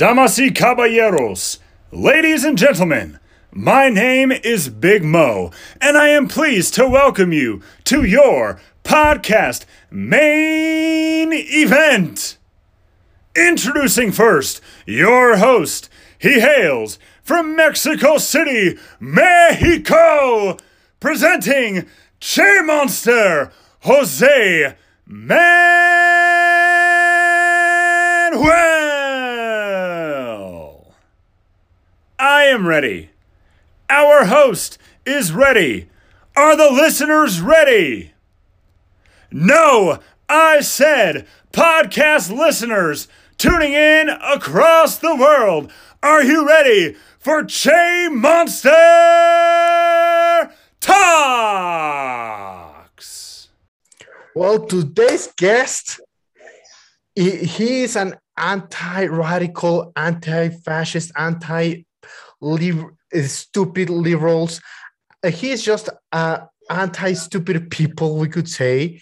Damas y caballeros, ladies and gentlemen, my name is Big Mo, and I am pleased to welcome you to your podcast main event. Introducing first your host. He hails from Mexico City, Mexico, presenting Che Monster, Jose Manuel. I am ready. Our host is ready. Are the listeners ready? No, I said podcast listeners tuning in across the world. Are you ready for Che Monster Talks? Well, today's guest, he, is an anti-radical, anti-fascist, anti-stupid liberals. Uh, he is just uh, anti-stupid people, we could say.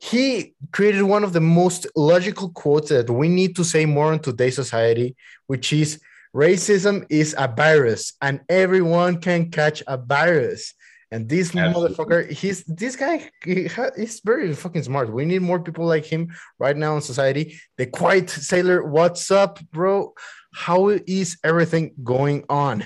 He created one of the most logical quotes that we need to say more in today's society, which is racism is a virus and everyone can catch a virus. And this Absolutely. motherfucker, he's this guy, he ha- he's very fucking smart. We need more people like him right now in society. The quiet sailor, what's up, bro? How is everything going on?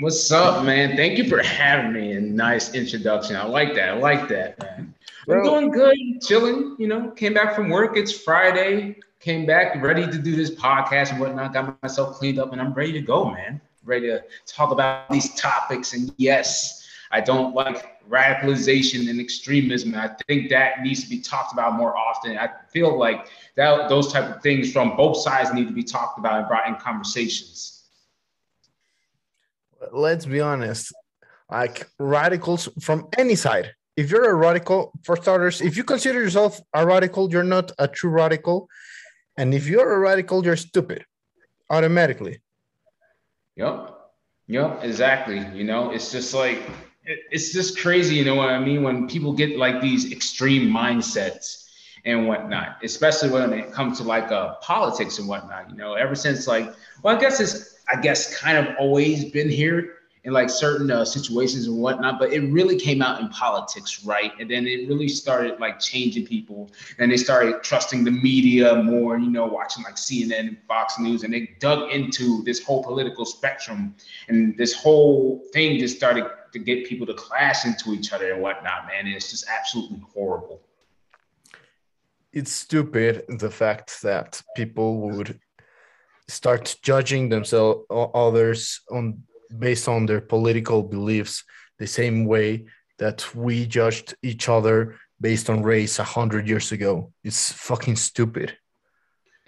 What's up, man? Thank you for having me. And nice introduction. I like that. I like that, man. I'm doing good, chilling. You know, came back from work. It's Friday. Came back ready to do this podcast and whatnot. Got myself cleaned up, and I'm ready to go, man. Ready to talk about these topics. And yes, I don't like radicalization and extremism. I think that needs to be talked about more often. I feel like that those type of things from both sides need to be talked about and brought in conversations. let's be honest, like radicals from any side. If you're a radical, for starters, if you consider yourself a radical, you're not a true radical. And if you're a radical, you're stupid automatically. Yep. Yep. Exactly. You know, it's just like it's just crazy. You know what I mean? When people get like these extreme mindsets and whatnot, especially when it comes to like uh, politics and whatnot. You know, ever since like, well, I guess it's I guess kind of always been here in like certain uh, situations and whatnot, but it really came out in politics, right? And then it really started like changing people, and they started trusting the media more. You know, watching like CNN and Fox News, and they dug into this whole political spectrum, and this whole thing just started to get people to clash into each other and whatnot. Man, and it's just absolutely horrible. It's stupid the fact that people would start judging themselves or others on based on their political beliefs the same way that we judged each other based on race a hundred years ago. It's fucking stupid.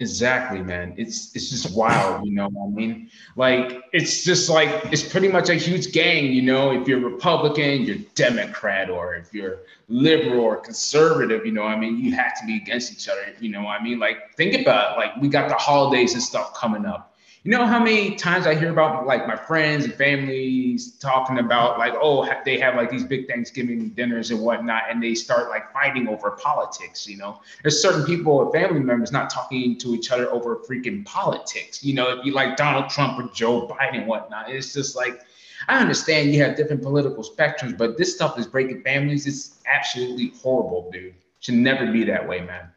Exactly, man. It's it's just wild, you know what I mean? Like it's just like it's pretty much a huge gang, you know. If you're Republican, you're Democrat, or if you're liberal or conservative, you know I mean, you have to be against each other, you know I mean? Like think about it, like we got the holidays and stuff coming up. You know how many times I hear about like my friends and families talking about like, oh, they have like these big Thanksgiving dinners and whatnot, and they start like fighting over politics. You know, there's certain people or family members not talking to each other over freaking politics. You know, if you like Donald Trump or Joe Biden and whatnot, it's just like I understand you have different political spectrums, but this stuff is breaking families. It's absolutely horrible, dude. Should never be that way, man.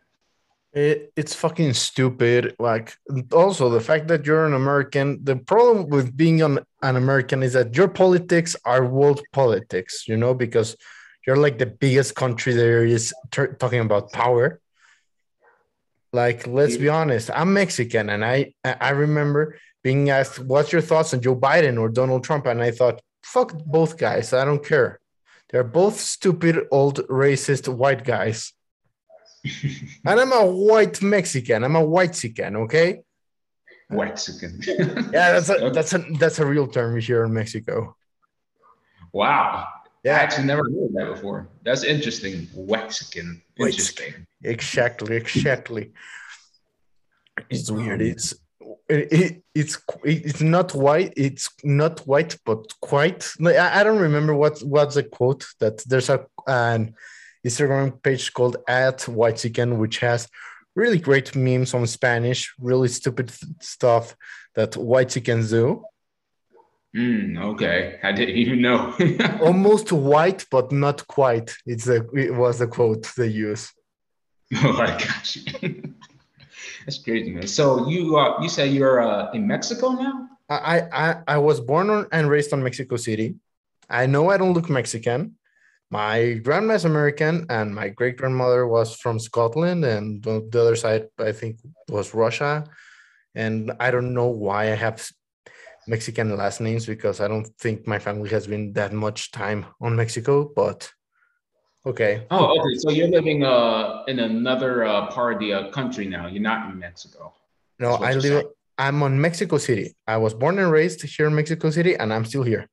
It, it's fucking stupid. Like, also the fact that you're an American, the problem with being an, an American is that your politics are world politics, you know, because you're like the biggest country there is talking about power. Like, let's be honest, I'm Mexican, and I I remember being asked, "What's your thoughts on Joe Biden or Donald Trump?" And I thought, "Fuck both guys. I don't care. They're both stupid, old, racist white guys." and I'm a white Mexican. I'm a white Mexican, okay? White Mexican. Yeah, that's a that's a that's a real term here in Mexico. wow. Yeah. I actually never heard that before. That's interesting. Mexican. Interesting. exactly, exactly. It's weird. Um, it's it, it, it's it's not white. It's not white, but quite. I, I don't remember what what's the quote that there's a an Instagram page called at whitexican which has really great memes on Spanish, really stupid stuff that whitexicans do. Mm, okay, I didn't even know. Almost white, but not quite. It's a it was the quote they use. Oh, got you. That's crazy, man. So you uh, you say you're uh, in Mexico now? I, I I was born on, and raised on Mexico City. I know I don't look Mexican. My grandma is American, and my great grandmother was from Scotland, and the other side I think was Russia. And I don't know why I have Mexican last names because I don't think my family has been that much time on Mexico, but okay. Oh, okay. So you're living uh in another uh, part of the uh, country now. You're not in Mexico. No, I live. Saying. I'm on Mexico City. I was born and raised here in Mexico City, and I'm still here.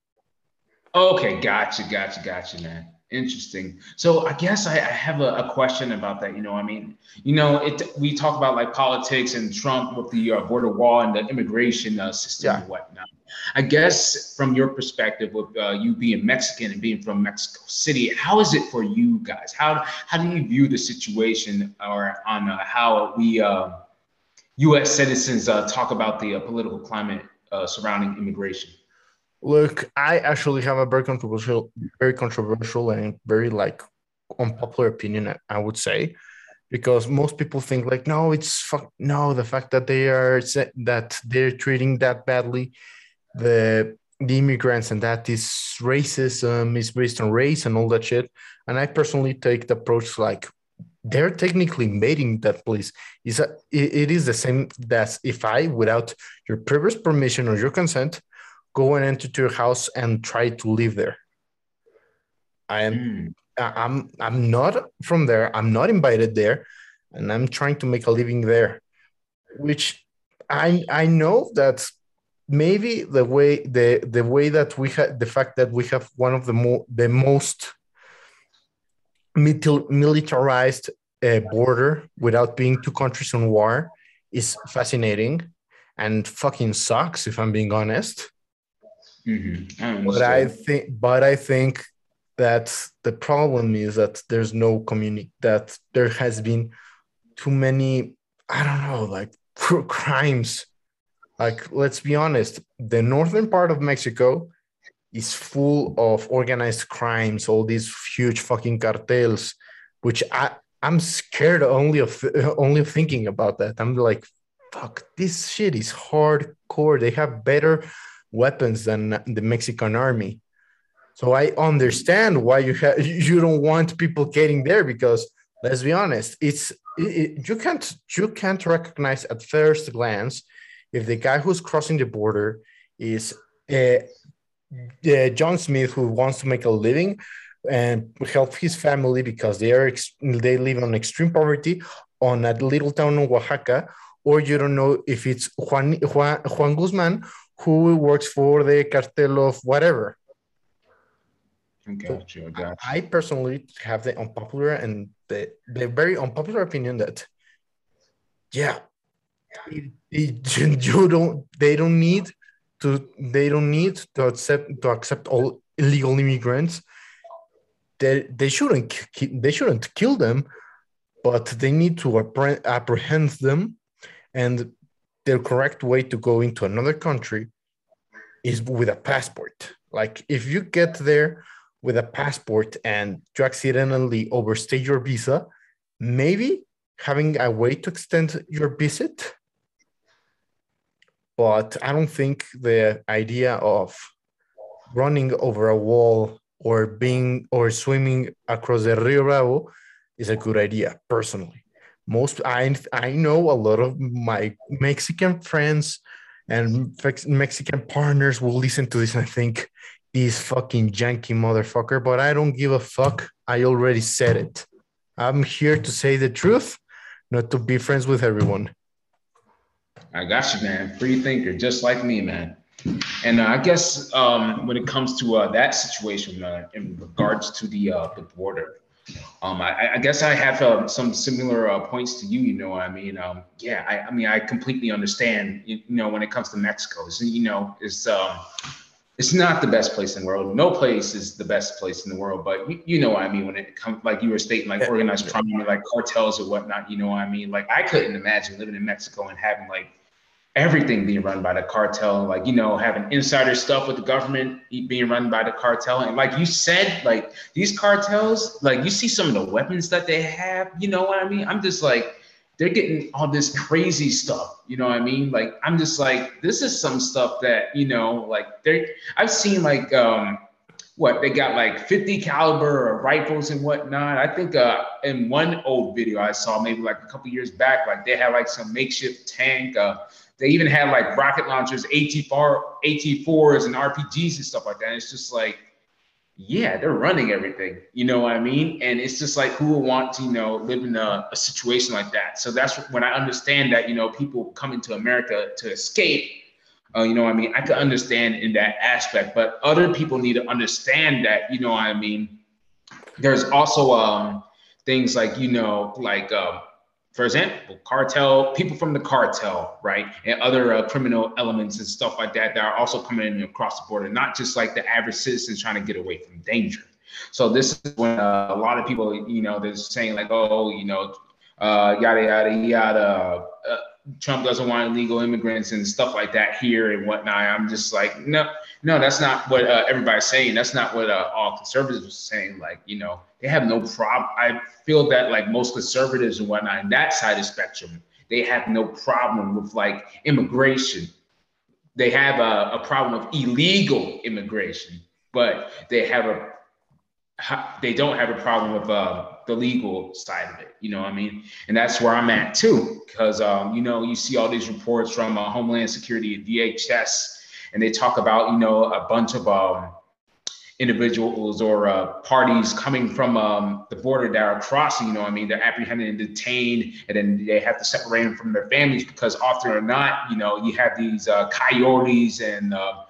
Okay, gotcha, gotcha, gotcha, man. Interesting. So I guess I, I have a, a, question about that. You know, I mean, you know, it. We talk about like politics and Trump with the uh, border wall and the immigration uh, system yeah. and whatnot. I guess from your perspective, with uh, you being Mexican and being from Mexico City, how is it for you guys? How how do you view the situation, or on uh, how we U.S. Uh, citizens uh, talk about the political climate surrounding immigration? Look, I actually have a very controversial, very controversial and very like unpopular opinion. I would say, because most people think like, no, it's fuck, no, the fact that they are that they're treating that badly the the immigrants and that is racism is based on race and all that shit. And I personally take the approach like they're technically mating that place. Is it is the same as if I, without your previous permission or your consent, go and enter to your house and try to live there. I am mm. I'm I'm not from there. I'm not invited there, and I'm trying to make a living there, which I I know that maybe the way the the way that we have the fact that we have one of the more the most militarized uh, border without being two countries on war is fascinating and fucking sucks if I'm being honest. Mm-hmm. I but I think, but I think that the problem is that there's no community. That there has been too many. I don't know, like crimes. Like, let's be honest, the northern part of Mexico is full of organized crimes. All these huge fucking cartels, which I I'm scared only of only of thinking about that. I'm like, fuck, this shit is hardcore. They have better weapons than the Mexican army. So I understand why you have you don't want people getting there because let's be honest, it's it, you can't you can't recognize at first glance if the guy who's crossing the border is uh, uh, John Smith who wants to make a living and help his family because they are they live on extreme poverty on a little town in Oaxaca, or you don't know if it's Juan Juan, Juan Guzman who works for the cartel of whatever. Got you, got you. I personally have the unpopular and the, the very unpopular opinion that, yeah, it, it, you don't. They don't need to. They don't need to accept to accept all illegal immigrants. They they shouldn't they shouldn't kill them, but they need to apprehend them and the correct way to go into another country is with a passport. Like if you get there with a passport and you accidentally overstay your visa, maybe having a way to extend your visit. But I don't think the idea of running over a wall or being or swimming across the Rio Bravo is a good idea personally most I I know a lot of my Mexican friends and Mexican partners will listen to this and think this fucking janky motherfucker, but I don't give a fuck. I already said it. I'm here to say the truth, not to be friends with everyone. I got you, man. Free thinker, just like me, man. And uh, I guess um, when it comes to uh, that situation uh, in regards to the uh, the border, um, I, I, guess I have uh, some similar uh, points to you. You know, I mean, um, yeah, I, I, mean, I completely understand. You, know, when it comes to Mexico, so, you know, it's um, it's not the best place in the world. No place is the best place in the world, but you, you know what I mean when it comes like you were stating like organized crime, like cartels or whatnot. You know what I mean? Like I couldn't imagine living in Mexico and having like everything being run by the cartel, like you know having insider stuff with the government being run by the cartel, and like you said, like these cartels, like you see some of the weapons that they have. You know what I mean? I'm just like they're getting all this crazy stuff. You know what I mean? Like I'm just like, this is some stuff that, you know, like they I've seen like um what they got like 50 caliber rifles and whatnot. I think uh in one old video I saw maybe like a couple years back, like they had like some makeshift tank. Uh they even had like rocket launchers, AT4, AT4s and RPGs and stuff like that. And it's just like yeah, they're running everything. You know what I mean? And it's just like who would want to, you know, live in a, a situation like that. So that's when I understand that, you know, people coming to America to escape. Uh, you know what I mean? I could understand in that aspect, but other people need to understand that, you know what I mean? There's also um, things like, you know, like um, for example, cartel, people from the cartel, right, and other uh, criminal elements and stuff like that that are also coming in across the border, not just like the average citizen trying to get away from danger. So this is when uh, a lot of people, you know, they're saying like, oh, you know, uh, yada yada yada. Trump doesn't want illegal immigrants and stuff like that here and whatnot. I'm just like, no, no, that's not what uh, everybody's saying. That's not what uh, all conservatives are saying. Like, you know, they have no problem. I feel that like most conservatives and whatnot in that side of the spectrum, they have no problem with like immigration. They have a, a problem of illegal immigration, but they have a they don't have a problem with uh, the legal side of it. You know what I mean? And that's where I'm at too, because um, you know you see all these reports from uh, Homeland Security, DHS, and they talk about you know a bunch of um, individuals or uh, parties coming from um, the border that are crossing. You know, I mean, they're apprehended and detained, and then they have to separate them from their families because often or not, you know, you have these uh, coyotes and uh,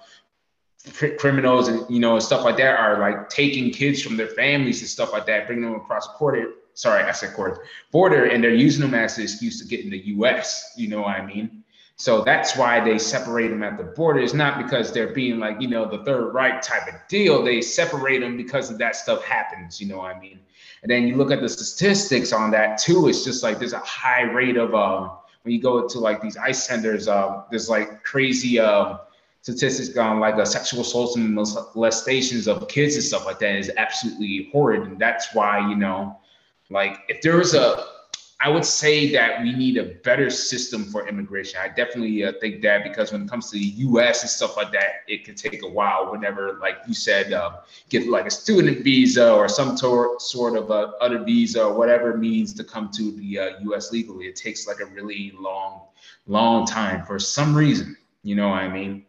criminals and you know stuff like that are like taking kids from their families and stuff like that, bringing them across border. Sorry, I said border, border, and they're using them as an excuse to get in the U.S. You know what I mean? So that's why they separate them at the border. It's not because they're being like, you know, the Third Reich type of deal. They separate them because of that stuff happens, you know what I mean? And then you look at the statistics on that too. It's just like there's a high rate of um when you go to like these ICE centers, um, there's like crazy um statistics on like a sexual assaults and molestations of kids and stuff like that is absolutely horrid. And that's why, you know, like if there was a I would say that we need a better system for immigration. I definitely uh, think that because when it comes to the U.S. and stuff like that, it could take a while. Whenever, like you said, uh, get like a student visa or some tor- sort of a other visa or whatever it means to come to the uh, U.S. legally, it takes like a really long, long time for some reason. You know what I mean?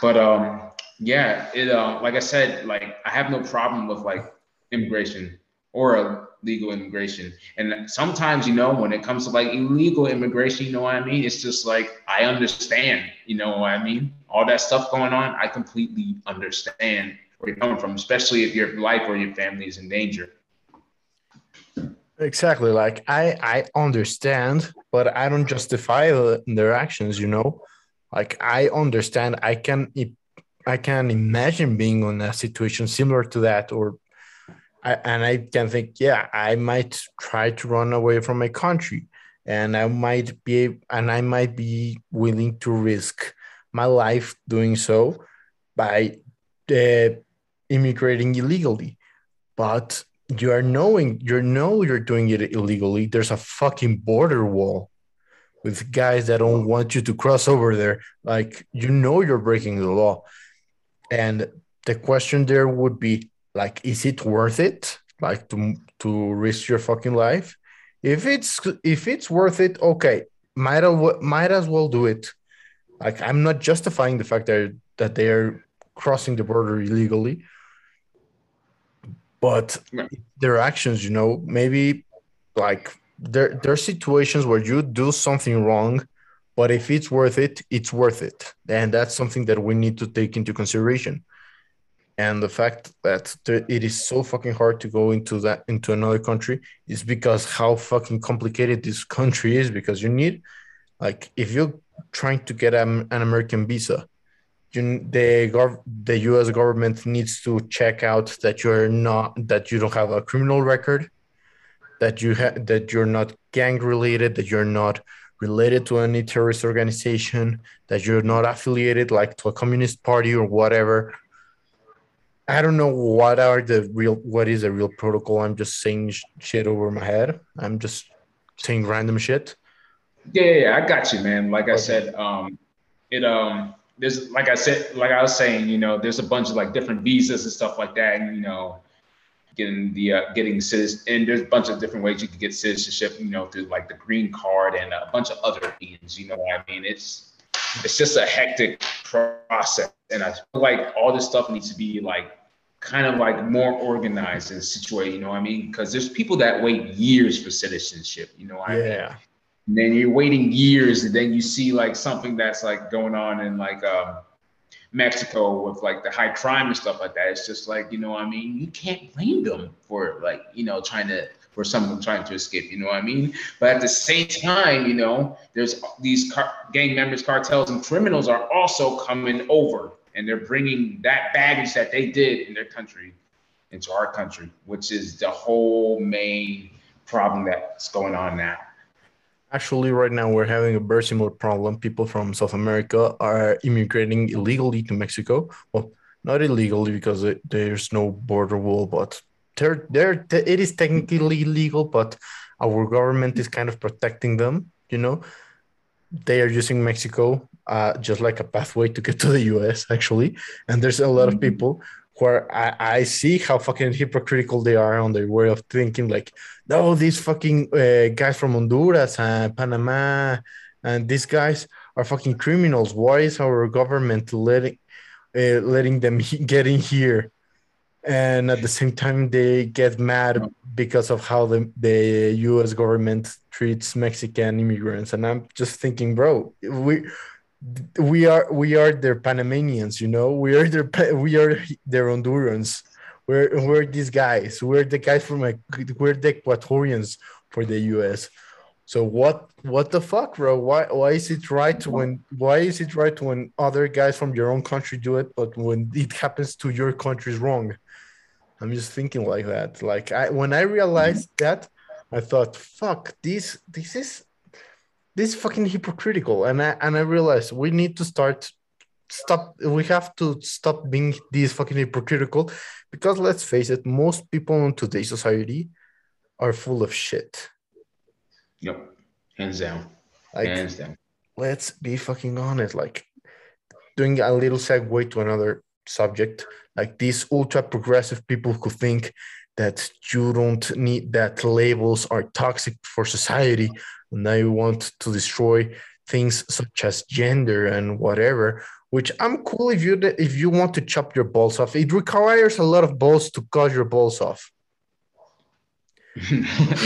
But um, yeah, it uh, like I said, like I have no problem with like immigration or a legal immigration. And sometimes, you know, when it comes to like illegal immigration, you know what I mean? It's just like, I understand, you know what I mean? All that stuff going on, I completely understand where you're coming from, especially if your life or your family is in danger. Exactly. Like I, I understand, but I don't justify their actions, you know? Like I understand, I can, I can imagine being in a situation similar to that or I, and I can think, yeah, I might try to run away from my country, and I might be, and I might be willing to risk my life doing so by uh, immigrating illegally. But you are knowing, you know, you're doing it illegally. There's a fucking border wall with guys that don't want you to cross over there. Like you know, you're breaking the law, and the question there would be like is it worth it like to to risk your fucking life? If it's if it's worth it okay might as might as well do it. Like i'm not justifying the fact that that they are crossing the border illegally. But their actions you know maybe like there there are situations where you do something wrong but if it's worth it it's worth it and that's something that we need to take into consideration and the fact that it is so fucking hard to go into that into another country is because how fucking complicated this country is because you need like if you're trying to get an, an american visa you, the gov- the U.S. government needs to check out that you're not that you don't have a criminal record, that you ha- that you're not gang related, that you're not related to any terrorist organization, that you're not affiliated like to a communist party or whatever. I don't know what are the real what is a real protocol. I'm just saying sh- shit over my head. I'm just saying random shit. Yeah, yeah, yeah, I got you, man. Like I said, um, it um, there's like I said, like I was saying, you know, there's a bunch of like different visas and stuff like that, and you know, getting the uh, getting citizen, and there's a bunch of different ways you can get citizenship, you know, through like the green card and a bunch of other means. You know what I mean? It's it's just a hectic process, and I feel like all this stuff needs to be like kind of like more organized and situated. You know what I mean? Because there's people that wait years for citizenship. You know what I mean? Yeah. and then you're waiting years and then you see like something that's like going on in like um, Mexico with like the high crime and stuff like that. It's just like, you know, I mean, you can't blame them for like, you know, trying to for someone trying to escape, you know what I mean? But at the same time, you know, there's these car- gang members, cartels, and criminals are also coming over and they're bringing that baggage that they did in their country into our country, which is the whole main problem that's going on now. Actually, right now we're having a very similar problem. People from South America are immigrating illegally to Mexico. Well, not illegally because it, there's no border wall, but they're, they're, it is technically illegal, but our government is kind of protecting them. You know, they are using Mexico uh, just like a pathway to get to the US, actually. And there's a lot of people where I, I see how fucking hypocritical they are on their way of thinking like no these fucking uh, guys from honduras and panama and these guys are fucking criminals. Why is our government letting uh, letting them he- get in here? And at the same time they get mad because of how the, the us government treats mexican immigrants. And i'm just thinking bro we we are we are their Panamanians, you know. We are their we are their Hondurans. We're we're these guys. We're the guys from like we're the Ecuadorians for the U.S. So what what the fuck, bro? Why why is it right when why is it right when other guys from your own country do it, but when it happens to your country is wrong? I'm just thinking like that. Like I when I realized that, I thought, fuck, this this is this is fucking hypocritical and i and i realized we need to start stop we have to stop being this fucking hypocritical because let's face it most people in today's society are full of shit. Yep, hands down, like hands down. let's be fucking honest like doing a little segue to another subject like these ultra progressive people who think that you don't need that labels are toxic for society they want to destroy things such as gender and whatever which i'm cool if you if you want to chop your balls off. It requires a lot of balls to cut your balls off.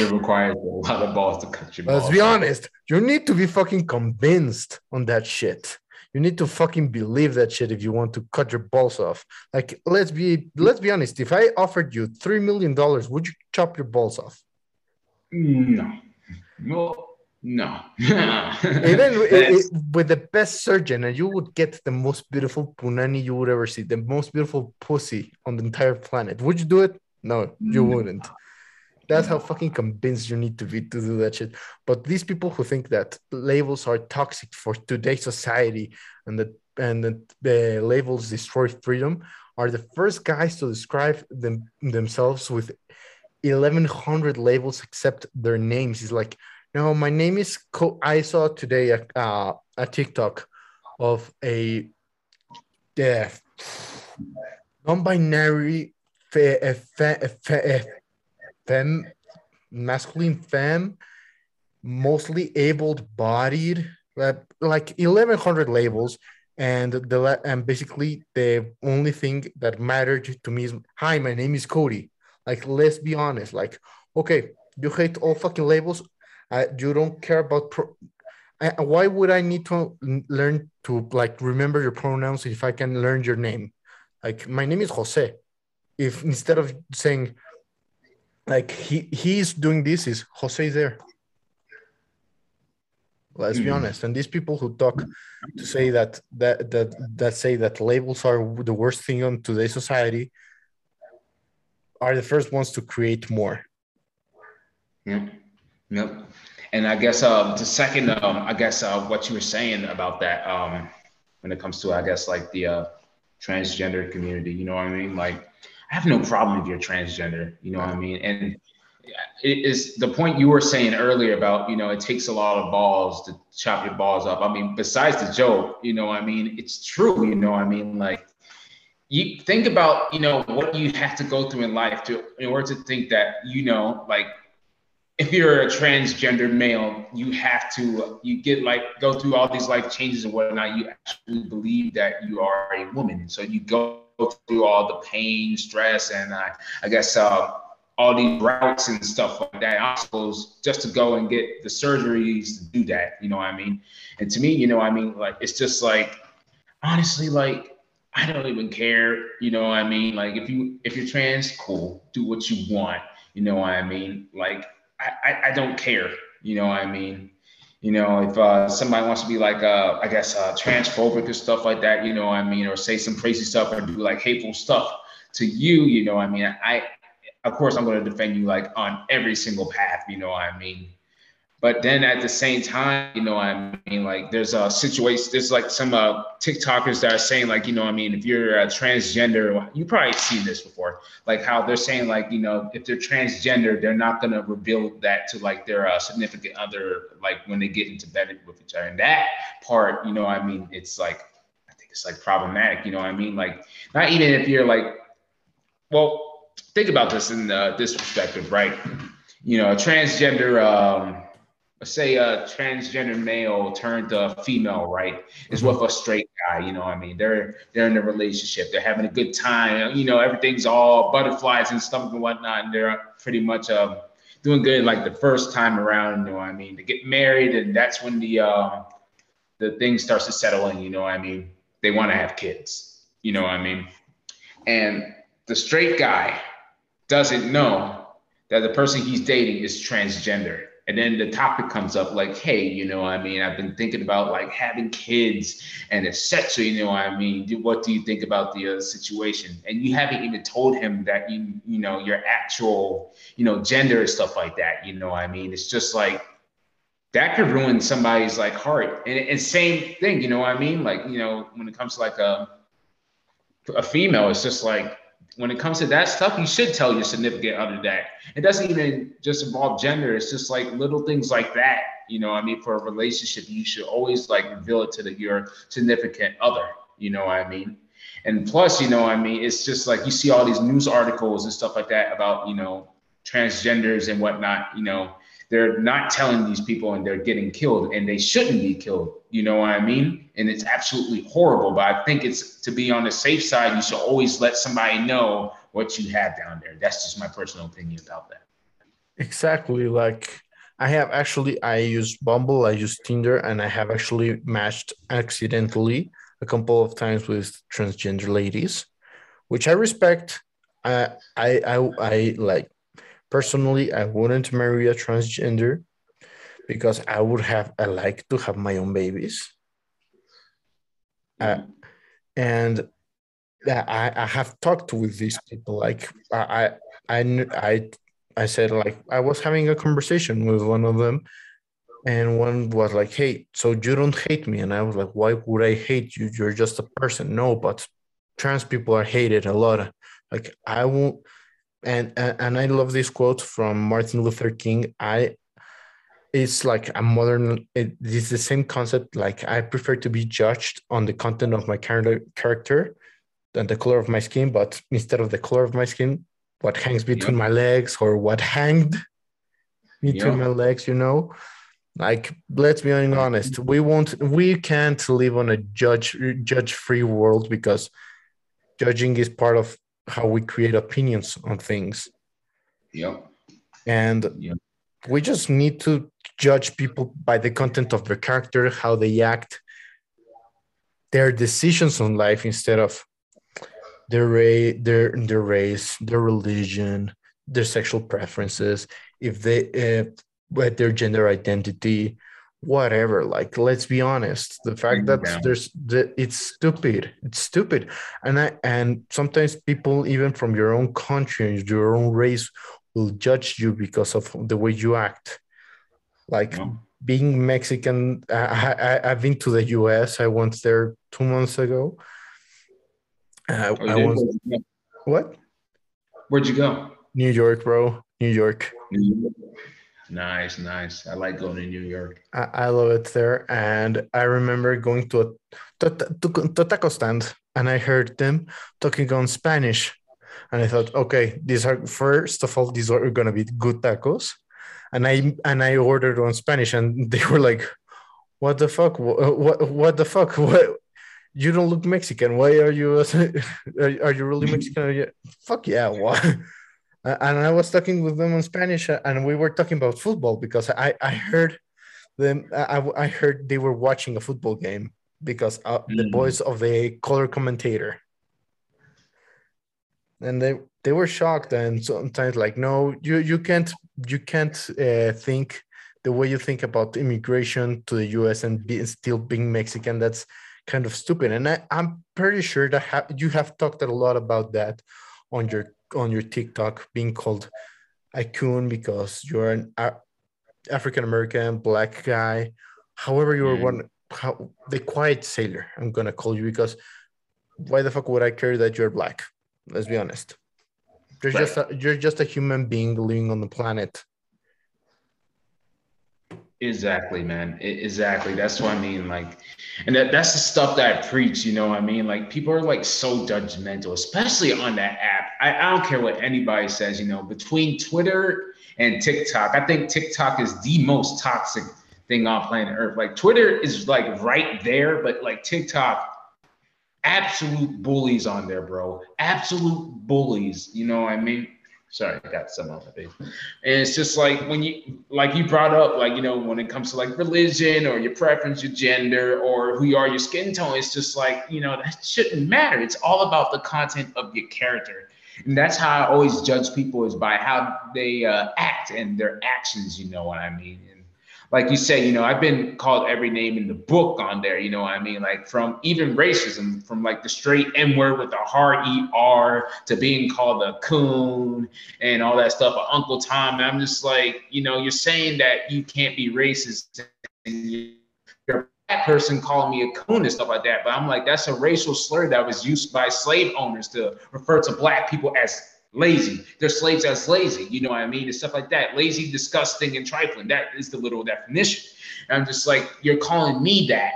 It requires a lot of balls to cut your balls. let's be off. honest. You need to be fucking convinced on that shit. You need to fucking believe that shit if you want to cut your balls off. Like let's be let's be honest. If i offered you three million dollars would you chop your balls off? No, well, no. even i- That's- with the best surgeon and you would get the most beautiful punani you would ever see the most beautiful pussy on the entire planet. Would you do it? No you No. wouldn't. That's how fucking convinced you need to be to do that shit. But these people who think that labels are toxic for today's society and that and that the labels destroy freedom are the first guys to describe them themselves with 1100 labels except their names. Is like no my name is Co- i saw today a, uh, a tiktok of a yeah, non-binary fe, fe, fe, a femme masculine femme mostly able-bodied like 1100 labels and the and basically the only thing that mattered to me is hi my name is cody. Like let's be honest like okay you hate all fucking labels uh, you don't care about pro- uh, why would i need to learn to like remember your pronouns if i can learn your name like my name is jose if instead of saying like he he's doing this is jose there Let's be honest. And these people who talk to say that that that that say that labels are the worst thing on today's society are the first ones to create more. Yep. Yep. And I guess uh, the second, um, I guess uh, what you were saying about that um, when it comes to, I guess, like the uh, transgender community, you know what I mean? Like, I have no problem if you're transgender, you know what I mean? And it is the point you were saying earlier about, you know, it takes a lot of balls to chop your balls up. I mean, besides the joke, you know, I mean, it's true, you know, I mean, like, you think about, you know, what you have to go through in life to in order to think that, you know, like if you're a transgender male, you have to you get like go through all these life changes and whatnot. You actually believe that you are a woman, so you go through all the pain, stress, and uh, I guess uh, all these routes and stuff like that. Obstacles just to go and get the surgeries to do that. You know what I mean? And to me, you know, I mean, like it's just like honestly, like I don't even care. You know what I mean? Like if you if you're trans, cool, do what you want. You know what I mean? Like I, I don't care. You know what I mean? You know, if uh, somebody wants to be like, uh, I guess, uh, transphobic or stuff like that, you know what I mean, or say some crazy stuff or do like hateful stuff to you, you know, I mean, I, of course, I'm going to defend you like on every single path, you know what I mean? But then at the same time, you know, I mean, like there's a situation, there's like some uh, TikTokers that are saying, like, you know, I mean, if you're a transgender, you probably seen this before, like how they're saying, like, you know, if they're transgender, they're not gonna reveal that to like their uh, significant other, like when they get into bed with each other. And that part, you know, I mean, it's like, I think it's like problematic, you know, what I mean, like not even if you're like, well, think about this in uh, this perspective, right? You know, a transgender. Um, say a transgender male turned a female, right, is with a straight guy. You know, I mean, they're they're in a relationship, they're having a good time. You know, everything's all butterflies and stuff and whatnot, and they're pretty much um, doing good like the first time around. You know, I mean, they get married, and that's when the uh, the thing starts to settle in. You know, I mean, they want to have kids. You know, I mean, and the straight guy doesn't know that the person he's dating is transgender and then the topic comes up like hey you know i mean? I've been thinking about like having kids and etc you know i mean? What do you think about the uh, situation? And you haven't even told him that you you know your actual you know gender and stuff like that you know i mean? It's just like that could ruin somebody's like heart. And, and same thing you know i mean? Like you know when it comes to like a a female it's just like when it comes to that stuff, you should tell your significant other that. It doesn't even just involve gender. It's just like little things like that. You know, I mean, for a relationship, you should always like reveal it to the, your significant other. You know what I mean? And plus, you know, I mean, it's just like you see all these news articles and stuff like that about, you know, transgenders and whatnot, you know, they're not telling these people and they're getting killed and they shouldn't be killed. You know what I mean? And it's absolutely horrible. But I think it's to be on the safe side, you should always let somebody know what you have down there. That's just my personal opinion about that. Exactly. Like I have actually I use Bumble, I use Tinder, and I have actually matched accidentally a couple of times with transgender ladies, which I respect. I I I, I like Personally, I wouldn't marry a transgender because I would have, I like to have my own babies. Uh, and I, I have talked with these people. Like I, I, I, I said like I was having a conversation with one of them, and one was like, "Hey, so you don't hate me?" And I was like, "Why would I hate you? You're just a person." No, but trans people are hated a lot. Like I won't and uh, and I love this quote from Martin Luther King. I it's like a modern it is the same concept like i prefer to be judged on the content of my character than the color of my skin but instead of the color of my skin what hangs between my legs or what hanged between my legs you know? Like let's be honest we won't we can't live on a judge judge free world because judging is part of how we create opinions on things. Yeah. And yeah. we just need to judge people by the content of their character, how they act, their decisions on life instead of their race, their their race, their religion, their sexual preferences, if they uh, their gender identity, whatever like let's be honest the fact that Yeah. there's the, it's stupid it's stupid and i and sometimes people even from your own country and your own race will judge you because of the way you act like Yeah. being mexican I, I i've been to the us i went there two months ago uh, Oh, i was Where'd you go? what Where'd you go? new york bro new york Nice, nice. I like going to New York. I, I love it there. And I remember going to a to, to, to taco stand and I heard them talking on Spanish. And I thought, okay, these are first of all, these are gonna be good tacos. And I and I ordered on Spanish and they were like, what the fuck? What what, what the fuck? What you don't look Mexican. Why are you are, are you really Mexican? Are you- Fuck yeah, what? And I was talking with them in Spanish, uh, and we were talking about football because I I heard them. I I heard they were watching a football game because uh, the Mm. voice of the color commentator, and they they were shocked and sometimes like, no, you you can't you can't uh, think the way you think about immigration to the U.S. and be, still being Mexican. That's kind of stupid, and I, I'm pretty sure that ha- you have talked a lot about that on your on your TikTok being called a coon because you're an African American black guy. However, you're Mm. one how the quiet sailor. I'm gonna call you because why the fuck would I care that you're black? Let's be honest. You're Right. just a, you're just a human being living on the planet. Exactly, man. Exactly. That's what I mean. Like, and that, that's the stuff that I preach. You know what I mean? Like, people are like so judgmental, especially on that app. I, I don't care what anybody says. You know, between Twitter and TikTok, I think TikTok is the most toxic thing on planet Earth. Like, Twitter is like right there, but like TikTok, absolute bullies on there, bro. Absolute bullies. You know what I mean? Sorry, got some on my face. And it's just like when you, like you brought up, like, you know, when it comes to like religion or your preference, your gender, or who you are, your skin tone, it's just like, you know, that shouldn't matter. It's all about the content of your character. And that's how I always judge people is by how they uh, act and their actions, you know what I mean? Like you said, you know, I've been called every name in the book on there, you know what I mean? Like from even racism, from like the straight N word with the hard ER to being called a coon and all that stuff, or Uncle Tom. And I'm just like, you know, you're saying that you can't be racist and you- you're a black person calling me a coon and stuff like that. But I'm like, that's a racial slur that was used by slave owners to refer to black people as lazy. They're slaves as lazy, you know what I mean? And stuff like that. Lazy, disgusting, and trifling. That is the literal definition. And I'm just like, you're calling me that.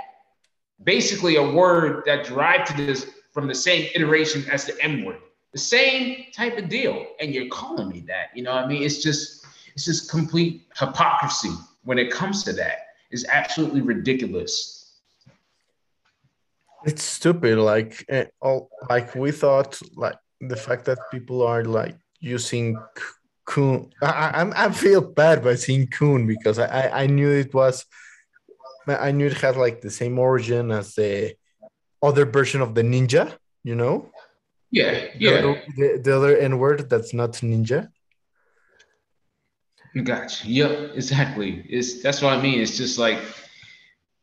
Basically, a word that derived to this from the same iteration as the M word. The same type of deal. And you're calling me that. You know what I mean? It's just it's just complete hypocrisy when it comes to that. It's absolutely ridiculous. It's stupid. Like eh, all like we thought like the fact that people are like using coon. I I, I'm- I feel bad by saying coon because I, I I knew it was I knew it had like the same origin as the other version of the ninja. You know, Yeah, yeah. other- the, the other N word that's not ninja. Gotcha. Yep, exactly. It's that's what I mean. It's just like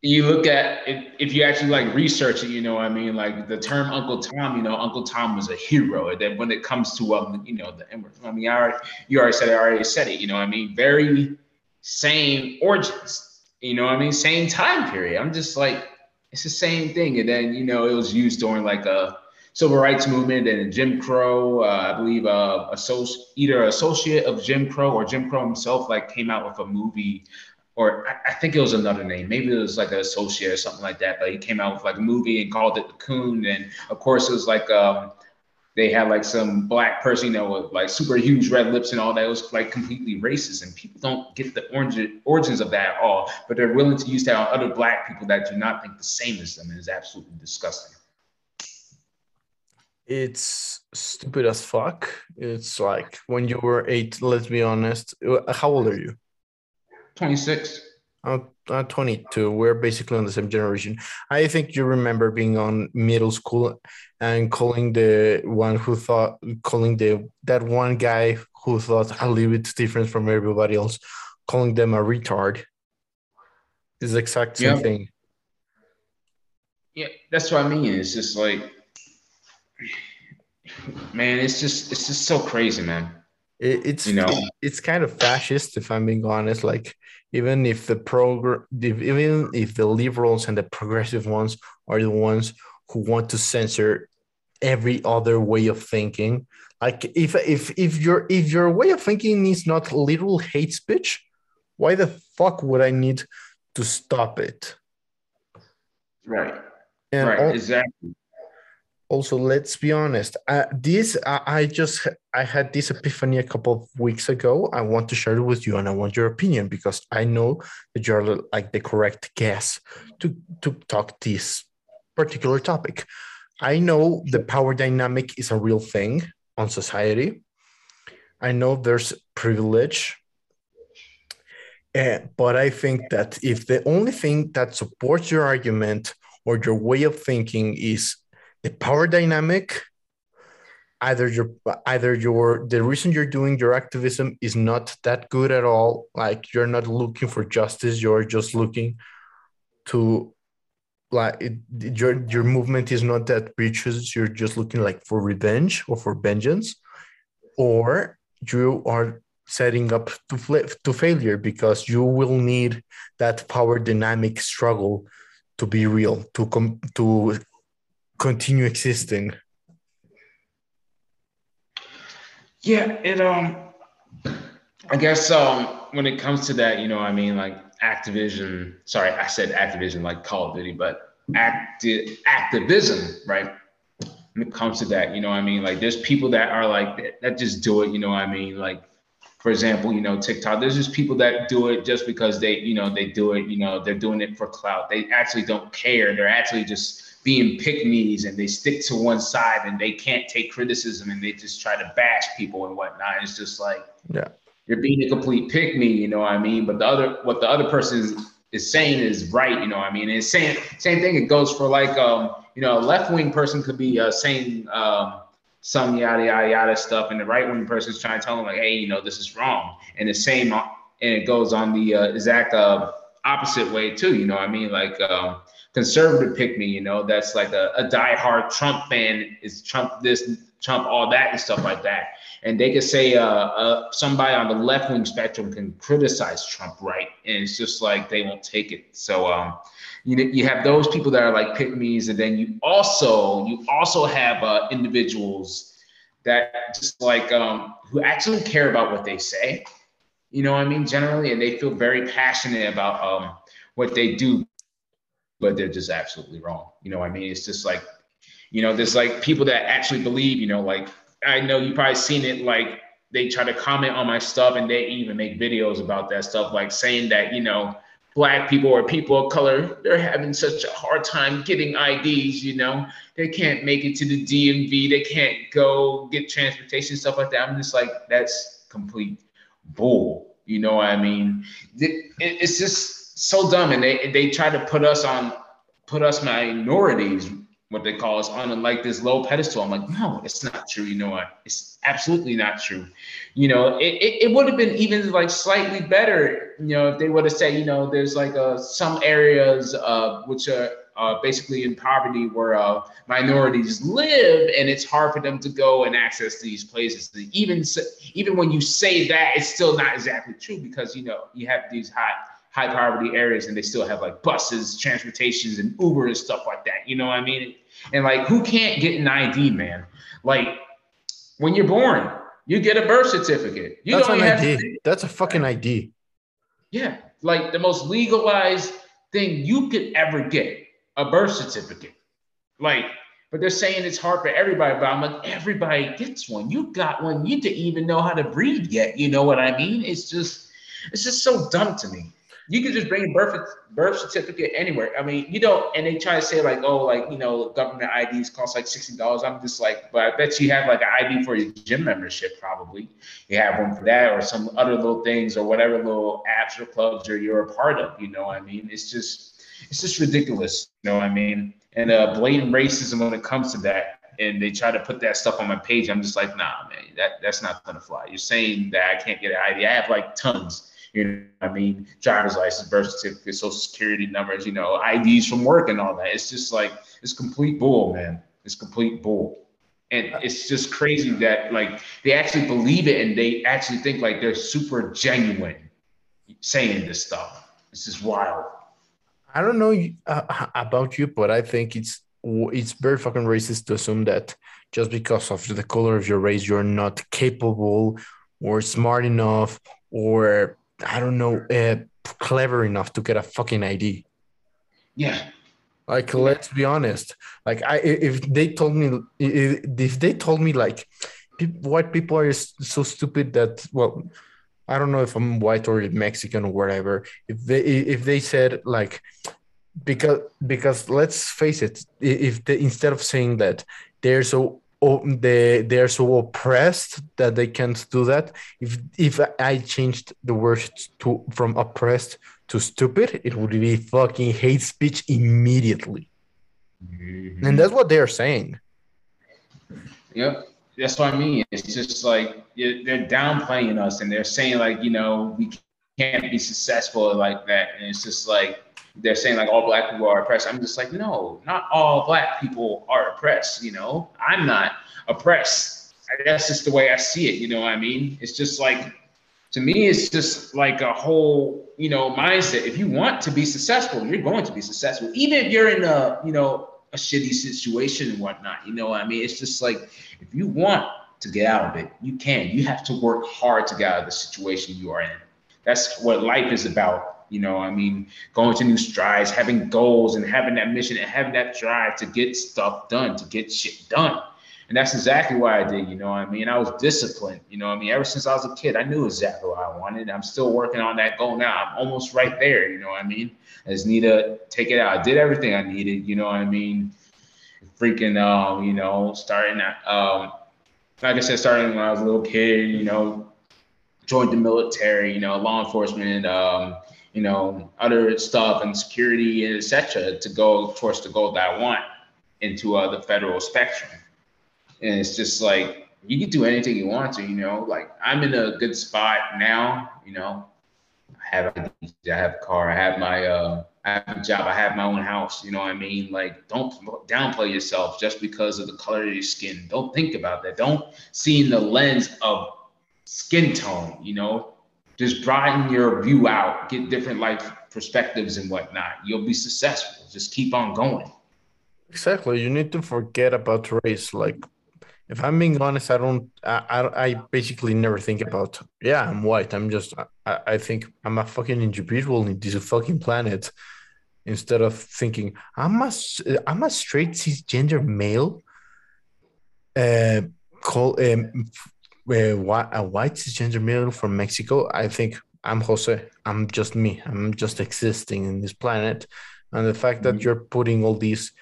you look at if, if you actually like research it, you know what I mean? Like the term Uncle Tom, you know, Uncle Tom was a hero. And then when it comes to um, you know, the I mean, I already, you already said it, I already said it, you know what I mean? Very same origins, you know what I mean? Same time period. I'm just like, it's the same thing. And then, you know, it was used during like a civil rights movement and Jim Crow, uh, I believe, uh, associ- either associate of Jim Crow or Jim Crow himself, like came out with a movie, or I, I think it was another name. Maybe it was like an associate or something like that. But he came out with like a movie and called it The Coon. And of course, it was like um, they had like some black person, you know, with like super huge red lips and all that. It was like completely racist, and people don't get the origin, origins of that at all. But they're willing to use that on other black people that do not think the same as them, and it's absolutely disgusting. It's stupid as fuck. It's like when you were eight. Let's be honest. Uh, How old are you? 26. I'm, I'm 22. We're basically on the same generation. I think you remember being on middle school and calling the one who thought, calling the that one guy who thought a little bit different from everybody else, calling them a retard. Is the exact same Yeah. thing. Yeah, that's what I mean. It's just like, man, it's just it's just so crazy, man. It, it's You know? it's kind of fascist if I'm being honest. Like even if the progr if, even if the liberals and the progressive ones are the ones who want to censor every other way of thinking. Like if if if your if your way of thinking is not literal hate speech, why the fuck would I need to stop it? Right. And right. exactly. Also let's be honest uh, this I, I just i had this epiphany a couple of weeks ago. I want to share it with you and i want your opinion because i know that you're like the correct guess to to talk this particular topic. I know the power dynamic is a real thing on society. I know there's privilege uh, but i think that if the only thing that supports your argument or your way of thinking is the power dynamic either your either your the reason you're doing your activism is not that good at all like you're not looking for justice you're just looking to like it, your your movement is not that righteous you're just looking like for revenge or for vengeance or you are setting up to fl- to failure because you will need that power dynamic struggle to be real to come to continue existing. Yeah, it um I guess um when it comes to that, you know, I mean like Activision, sorry, I said Activision like Call of Duty, but acti- activism, right? When it comes to that, you know, I mean like there's people that are like that, that just do it, you know, I mean like for example, you know, TikTok, there's just people that do it just because they, you know, they do it, you know, they're doing it for clout. They actually don't care. They're actually just being pick me's and they stick to one side and they can't take criticism and they just try to bash people and whatnot. It's just like Yeah. you're being a complete pick me, you know what I mean? But the other what the other person is, is saying is right, you know what I mean? And it's saying same thing, it goes for like um, you know, a left wing person could be uh, saying um some yada yada yada stuff, and the right wing person is trying to tell them like, hey, you know, this is wrong. And the same and it goes on the uh, exact uh, opposite way too, you know what I mean? Like um conservative pick me, you know, that's like a, a diehard Trump fan is Trump this, Trump all that and stuff like that. And they could say uh, uh, somebody on the left wing spectrum can criticize Trump, right? And it's just like they won't take it. So um, you you have those people that are like pick me's, and then you also you also have uh, individuals that just like um, who actually care about what they say. You know what I mean? Generally, and they feel very passionate about um, what they do, but they're just absolutely wrong. You know what I mean? It's just like, you know, there's like people that actually believe, you know, like I know you've probably seen it, like they try to comment on my stuff and they even make videos about that stuff, like saying that, you know, black people or people of color, they're having such a hard time getting IDs, you know, they can't make it to the DMV, they can't go get transportation, stuff like that. I'm just like, that's complete bull. You know what I mean? It, it, it's just so dumb. And they, they try to put us on, put us minorities, what they call us on like this low pedestal. I'm like, no, it's not true. You know what? It's absolutely not true. You know, it, it, it would have been even like slightly better, you know, if they would have said, you know, there's like uh, some areas uh, which are uh, basically in poverty where uh, minorities live, and it's hard for them to go and access these places. Even even when you say that, it's still not exactly true because you know you have these high high poverty areas and they still have like buses, transportations, and Uber and stuff like that. You know what I mean? And like, who can't get an ID, man? Like, when you're born, you get a birth certificate. You That's don't an have ID. to- That's a fucking ID. yeah, like the most legalized thing you could ever get a birth certificate. Like, but they're saying it's hard for everybody, but I'm like, everybody gets one. You got one. You didn't even know how to breathe yet. You know what I mean? It's just, it's just so dumb to me. You can just bring a birth birth certificate anywhere. I mean, you don't, and they try to say like, oh, like you know, government IDs cost like sixty dollars. I'm just like, but I bet you have like an ID for your gym membership. Probably you have one for that, or some other little things, or whatever little apps or clubs or you're a part of. You know, I mean, it's just, it's just ridiculous. You know, what I mean, and uh, blatant racism when it comes to that. And they try to put that stuff on my page. I'm just like, nah, man, that that's not gonna fly. You're saying that I can't get an ID. I have like tons You know, I mean, driver's license, birth certificate, social security numbers, you know, IDs from work and all that. It's just like it's complete bull, man. It's complete bull. And it's just crazy that like they actually believe it and they actually think like they're super genuine saying this stuff. It's just wild. I don't know uh, about you, but I think it's it's very fucking racist to assume that just because of the color of your race, you're not capable or smart enough or I don't know, uh, clever enough to get a fucking ID. Yeah. Like, let's be honest. Like, I if they told me if they told me like white people are so stupid that well, I don't know if I'm white or Mexican or whatever. If they if they said like because because let's face it, if they instead of saying that they're so they they're so oppressed that they can't do that. If if I changed the word to from oppressed to stupid, it would be fucking hate speech immediately. Mm-hmm. And that's what they're saying. Yep. That's what I mean. It's just like they're downplaying us and they're saying, like, you know, we can't be successful like that. And it's just like, they're saying like all black people are oppressed. I'm just like, no, not all black people are oppressed. You know, I'm not oppressed. That's just the way I see it. You know what I mean? It's just like, to me, it's just like a whole, you know, mindset. If you want to be successful, you're going to be successful, even if you're in a, you know, a shitty situation and whatnot. You know what I mean? It's just like if you want to get out of it, you can. You have to work hard to get out of the situation you are in. That's what life is about you know, I mean, going to new strides, having goals and having that mission and having that drive to get stuff done, to get shit done. And that's exactly why I did, you know I mean? I was disciplined, you know I mean? Ever since I was a kid, I knew exactly what I wanted. I'm still working on that goal now. I'm almost right there, you know I mean? I just need to take it out. I did everything I needed, you know I mean? Freaking, um, you know, starting um, like I said, starting when I was a little kid, you know, joined the military, you know, law enforcement, um, you know, other stuff and security and etc. to go towards the goal that I want into uh, the federal spectrum. And it's just like you can do anything you want to, you know. Like I'm in a good spot now, you know. I have I have a car, I have my uh, I have a job, I have my own house. You know what I mean? Like don't downplay yourself just because of the color of your skin. Don't think about that. Don't see in the lens of skin tone. You know, just broaden your view out, get different life perspectives and whatnot. You'll be successful. Just keep on going. Exactly. You need to forget about race. Like, if I'm being honest, I don't. I I, I basically never think about. Yeah, I'm white. I'm just. I, I think I'm a fucking individual in this fucking planet. Instead of thinking I'm a I'm a straight cisgender male. Uh, call um, a white cisgender male from Mexico, I think I'm Jose. I'm just me. I'm just existing in this planet. And the fact that mm-hmm. you're putting all these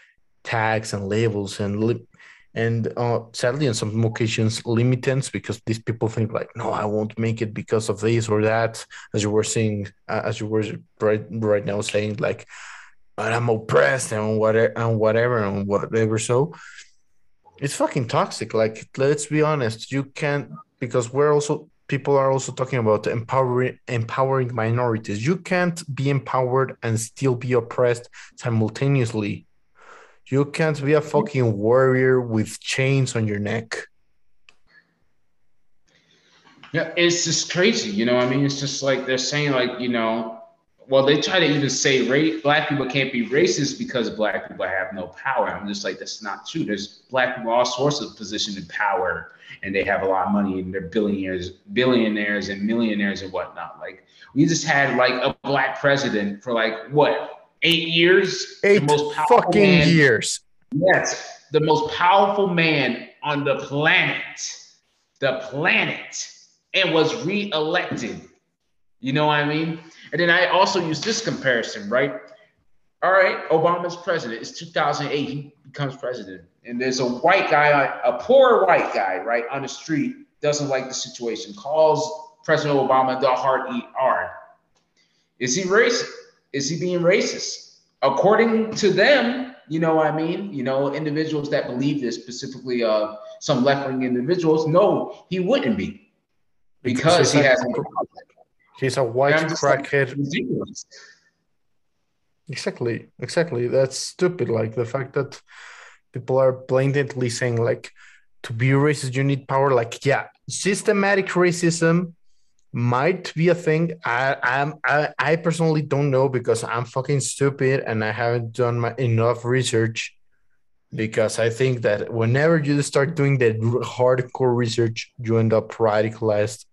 tags and labels and li- and uh, sadly on some occasions limitants because these people think like no i won't make it because of this or that as you were saying uh, as you were right right now saying like but i'm oppressed and whatever and whatever and whatever so it's fucking toxic. Like, let's be honest, you can't because we're also people are also talking about empowering empowering minorities. You can't be empowered and still be oppressed simultaneously. You can't be a fucking warrior with chains on your neck. Yeah, it's just crazy. You know, I mean, it's just like they're saying, like, you know, well, they try to even say race, black people can't be racist because black people have no power. I'm just like, that's not true. There's black people all sorts of position and power, and they have a lot of money, and they're billionaires, billionaires, and millionaires and whatnot. Like we just had like a black president for like what eight years? Eight most fucking man. years. Yes, the most powerful man on the planet, the planet, and was reelected. You know what I mean? And then I also use this comparison, right? All right, Obama's president. It's 2008. He becomes president. And there's a white guy, a poor white guy, right, on the street, doesn't like the situation, calls President Obama the hard ER. Is he racist? Is he being racist? According to them, you know what I mean? You know, individuals that believe this, specifically uh, some left wing individuals, no, he wouldn't be because he has He's a white like, crackhead. ridiculous. Exactly, exactly. That's stupid. Like the fact that people are blatantly saying like to be racist you need power. Like yeah, systematic racism might be a thing. I I'm I, I personally don't know because I'm fucking stupid and I haven't done my enough research. Because I think that whenever you start doing that hardcore research, you end up radicalized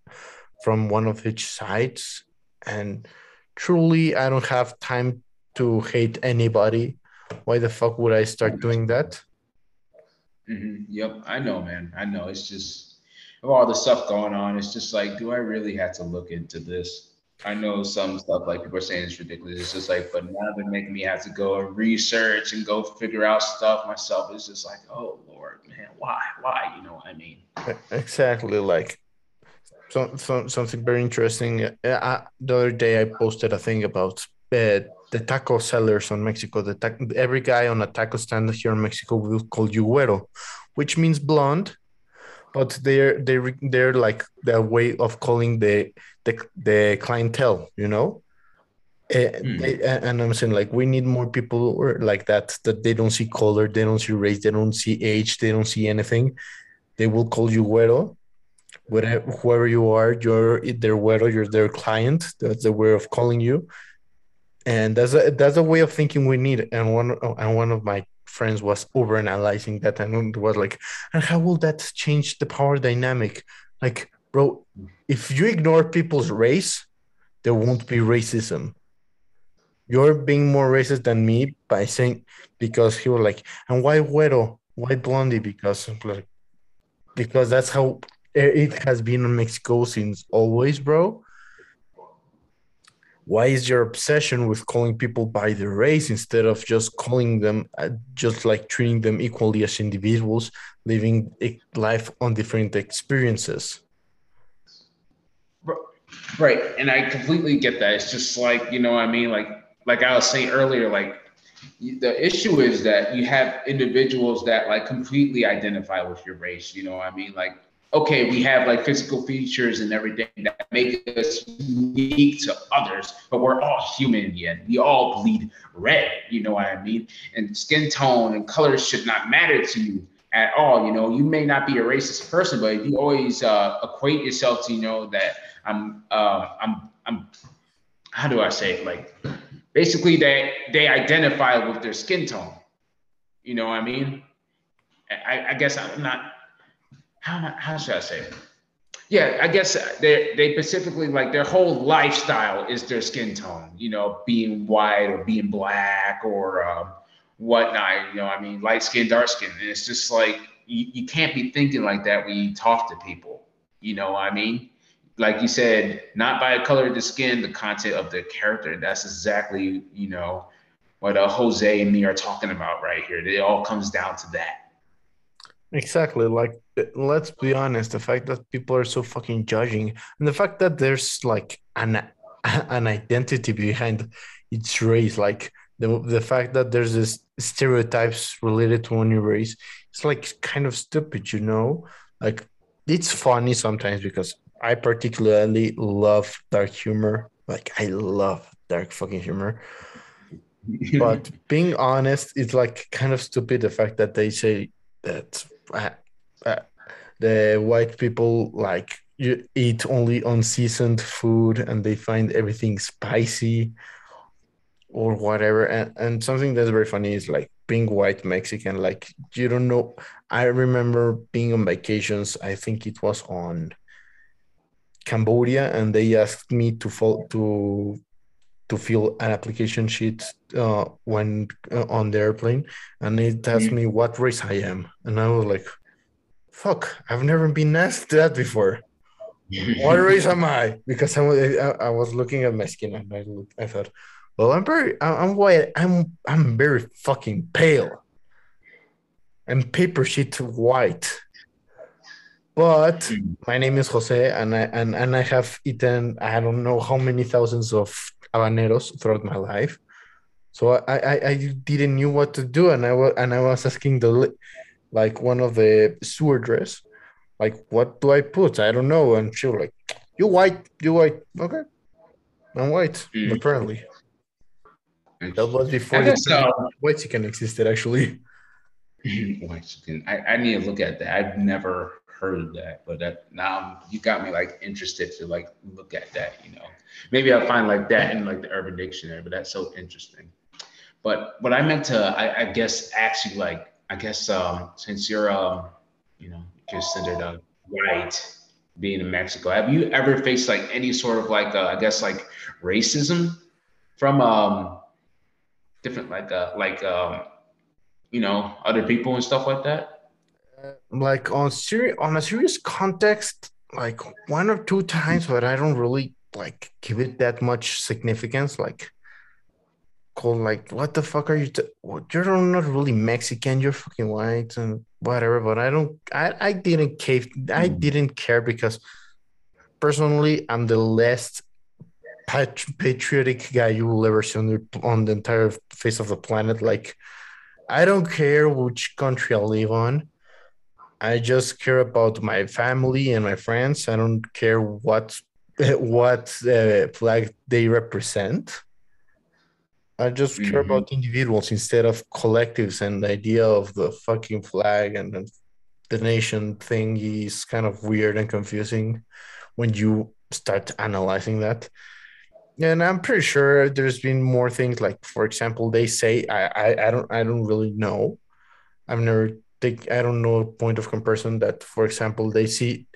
from one of each sides. And truly, I don't have time to hate anybody. Why the fuck would I start doing that? hmm Yep, I know, man. I know. It's just of all the stuff going on. It's just like, do I really have to look into this? I know some stuff like people are saying it's ridiculous. It's just like, but now they're making me have to go and research and go figure out stuff myself. It's just like, oh Lord, man, why, why? You know what I mean? Exactly. Like so, so, something very interesting. Uh, the other day, I posted a thing about uh, the taco sellers on Mexico. The ta- every guy on a taco stand here in Mexico will call you güero, which means blonde. But they're they're they're like their way of calling the the, the clientele, you know. Uh, Hmm. they, and I'm saying like we need more people like that that they don't see color, they don't see race, they don't see age, they don't see anything. They will call you güero, whatever whoever you are, you're their güero, you're their client. That's the way of calling you, and that's a that's a way of thinking we need. And one and one of my friends was over analyzing that and was like, and how will that change the power dynamic? Like, bro, if you ignore people's race, there won't be racism. You're being more racist than me by saying because he was like, and why güero? Why blondie? Because like, because that's how it has been in Mexico since always, bro. Why is your obsession with calling people by their race instead of just calling them, uh, just like treating them equally as individuals, living a life on different experiences? Right. And I completely get that. It's just like, you know what I mean? Like, like I was saying earlier, like the issue is that you have individuals that like completely identify with your race. You know what I mean? Like, okay, we have like physical features and everything that make us unique to others, but we're all human in the end. We all bleed red. You know what I mean? And skin tone and color should not matter to you at all. You know, you may not be a racist person, but if you always uh, equate yourself to, you know, that I'm, uh, I'm, I'm, how do I say it? Like, basically, they they identify with their skin tone. You know what I mean? I, I guess I'm not. How how should I say it? Yeah, I guess they they specifically like their whole lifestyle is their skin tone. You know, being white or being black or um, whatnot. You know, I mean, light skin, dark skin. And it's just like you, you can't be thinking like that when you talk to people. You know what I mean? Like you said, not by the color of the skin, the content of the character. That's exactly, you know, what uh, Jose and me are talking about right here. It all comes down to that. Exactly. Like, let's be honest, the fact that people are so fucking judging, and the fact that there's like an an identity behind each race, like the the fact that there's this stereotypes related to one race, it's like kind of stupid, you know? Like, it's funny sometimes because I particularly love dark humor. Like, I love dark fucking humor. But being honest, it's like kind of stupid the fact that they say that uh, uh, the white people like you eat only unseasoned food and they find everything spicy or whatever. And, and something that's very funny is like being white Mexican, like you don't know. I remember being on vacations, I think it was on Cambodia, and they asked me to fall to to fill an application sheet uh, when uh, on the airplane, and it asked Mhm. me what race I am, and I was like, "Fuck, I've never been asked that before. What race am I?" Because I, I, I was looking at my skin, and I looked, I thought, "Well, I'm very, I'm white. I'm I'm very fucking pale. I'm paper sheet white." But my name is Jose, and I and, and I have eaten I don't know how many thousands of habaneros throughout my life. So I, I, I didn't knew what to do, and I was and I was asking the like one of the stewardess, like, what do I put? I don't know, and she was like, "You white, you white, okay." I'm white, Mm. apparently. That was before the so. whitexican existed, actually. Whitexican. I, I need to look at that. I've never heard of that, but that now you got me like interested to like look at that. You know, maybe I'll find like that in like the Urban Dictionary. But that's so interesting. But what I meant to, I, I guess, actually like, I guess, um, since you're, um, you know, considered a white, being in Mexico, have you ever faced like any sort of like, uh, I guess, like racism from um different like uh like um you know other people and stuff like that? Like on serious on a serious context, like one or two times, but I don't really like give it that much significance. Like, call like, what the fuck are you? T- you're not really Mexican. You're fucking white and whatever. But I don't. I I didn't cave. I didn't care because personally, I'm the least pat- patriotic guy you will ever see on the, on the entire face of the planet. Like, I don't care which country I live on. I just care about my family and my friends. I don't care what what uh, flag they represent. I just care Mhm. about individuals instead of collectives. And the idea of the fucking flag and the, the nation thing is kind of weird and confusing when you start analyzing that. And I'm pretty sure there's been more things like, for example, they say I I, I don't I don't really know. I've never take I don't know a point of comparison that, for example, they see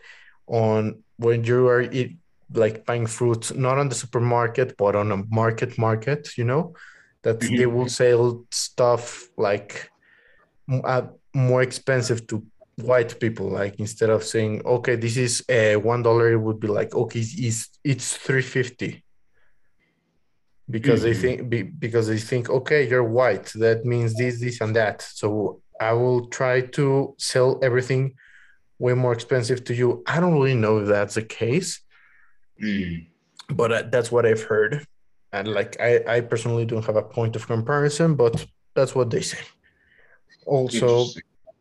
on when you are eat, like buying fruits, not on the supermarket, but on a market market, you know, that Mhm. they will sell stuff like uh, more expensive to white people. Like instead of saying, okay, this is uh, one dollar, it would be like, okay, it's it's three fifty because they Mhm. think be, because they think okay you're white that means this this and that so i will try to sell everything way more expensive to you i don't really know if that's the case Mm. but uh, that's what i've heard and like i i personally don't have a point of comparison but that's what they say also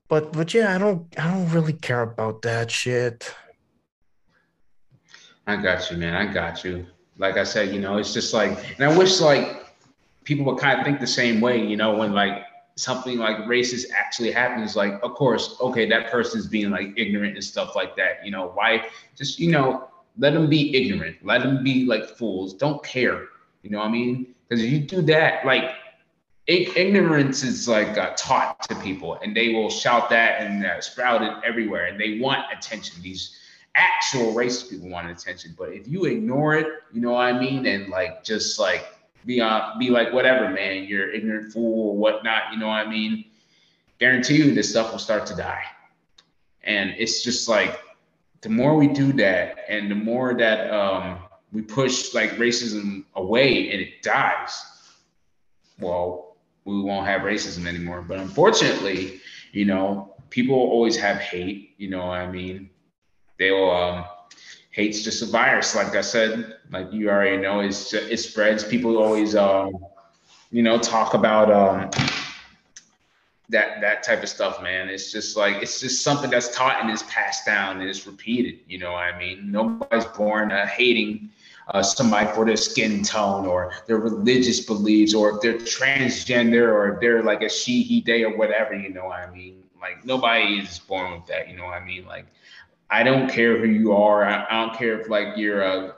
but but yeah i don't i don't really care about that shit I got you, man. I got you. Like I said, you know, it's just like, and I wish like people would kind of think the same way, you know, when like something like racist actually happens, like, of course, okay, that person's being like ignorant and stuff like that. You know, why just, you know, let them be ignorant, let them be like fools, don't care. You know what I mean? Because if you do that, like, ignorance is like uh, taught to people and they will shout that and uh, sprout it everywhere and they want attention. These actual racist people want attention. But if you ignore it, you know what I mean, and like just like be on, be like whatever, man, you're ignorant fool or whatnot. You know what I mean? Guarantee you, this stuff will start to die. And it's just like the more we do that, and the more that um, we push like racism away, and it dies. Well, we won't have racism anymore. But unfortunately, you know, people always have hate. You know I mean? they'll um hate's just a virus like i said like you already know it's ju- it spreads people always um you know talk about um that that type of stuff man it's just like it's just something that's taught and is passed down and it's repeated you know what i mean nobody's born uh, hating uh, somebody for their skin tone or their religious beliefs or if they're transgender or if they're like a she he they or whatever you know what i mean like nobody is born with that you know what i mean like I don't care who you are. I, I don't care if like you're a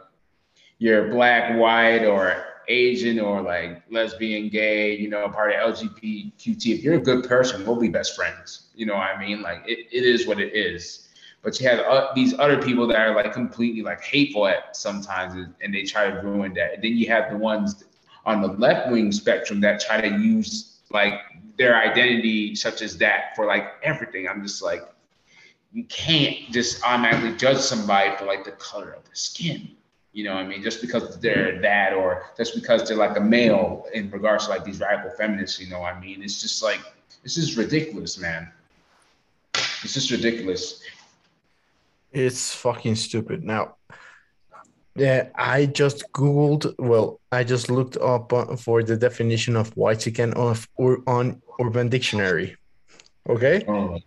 you're black, white, or Asian, or like lesbian, gay. You know, part of LGBTQT. If you're a good person, we'll be best friends. You know what I mean? Like it, it is what it is. But you have uh, these other people that are like completely like hateful at sometimes, and, and they try to ruin that. And then you have the ones on the left wing spectrum that try to use like their identity such as that for like everything. I'm just like you can't just automatically judge somebody for like the color of their skin. You know what I mean? Just because they're that or just because they're like a male in regards to like these radical feminists, you know what I mean? It's just like, this is ridiculous, man. It's just ridiculous. It's fucking stupid. Now, yeah, I just Googled, well, I just looked up uh, for the definition of whitexican of or on Urban Dictionary. Okay? Oh,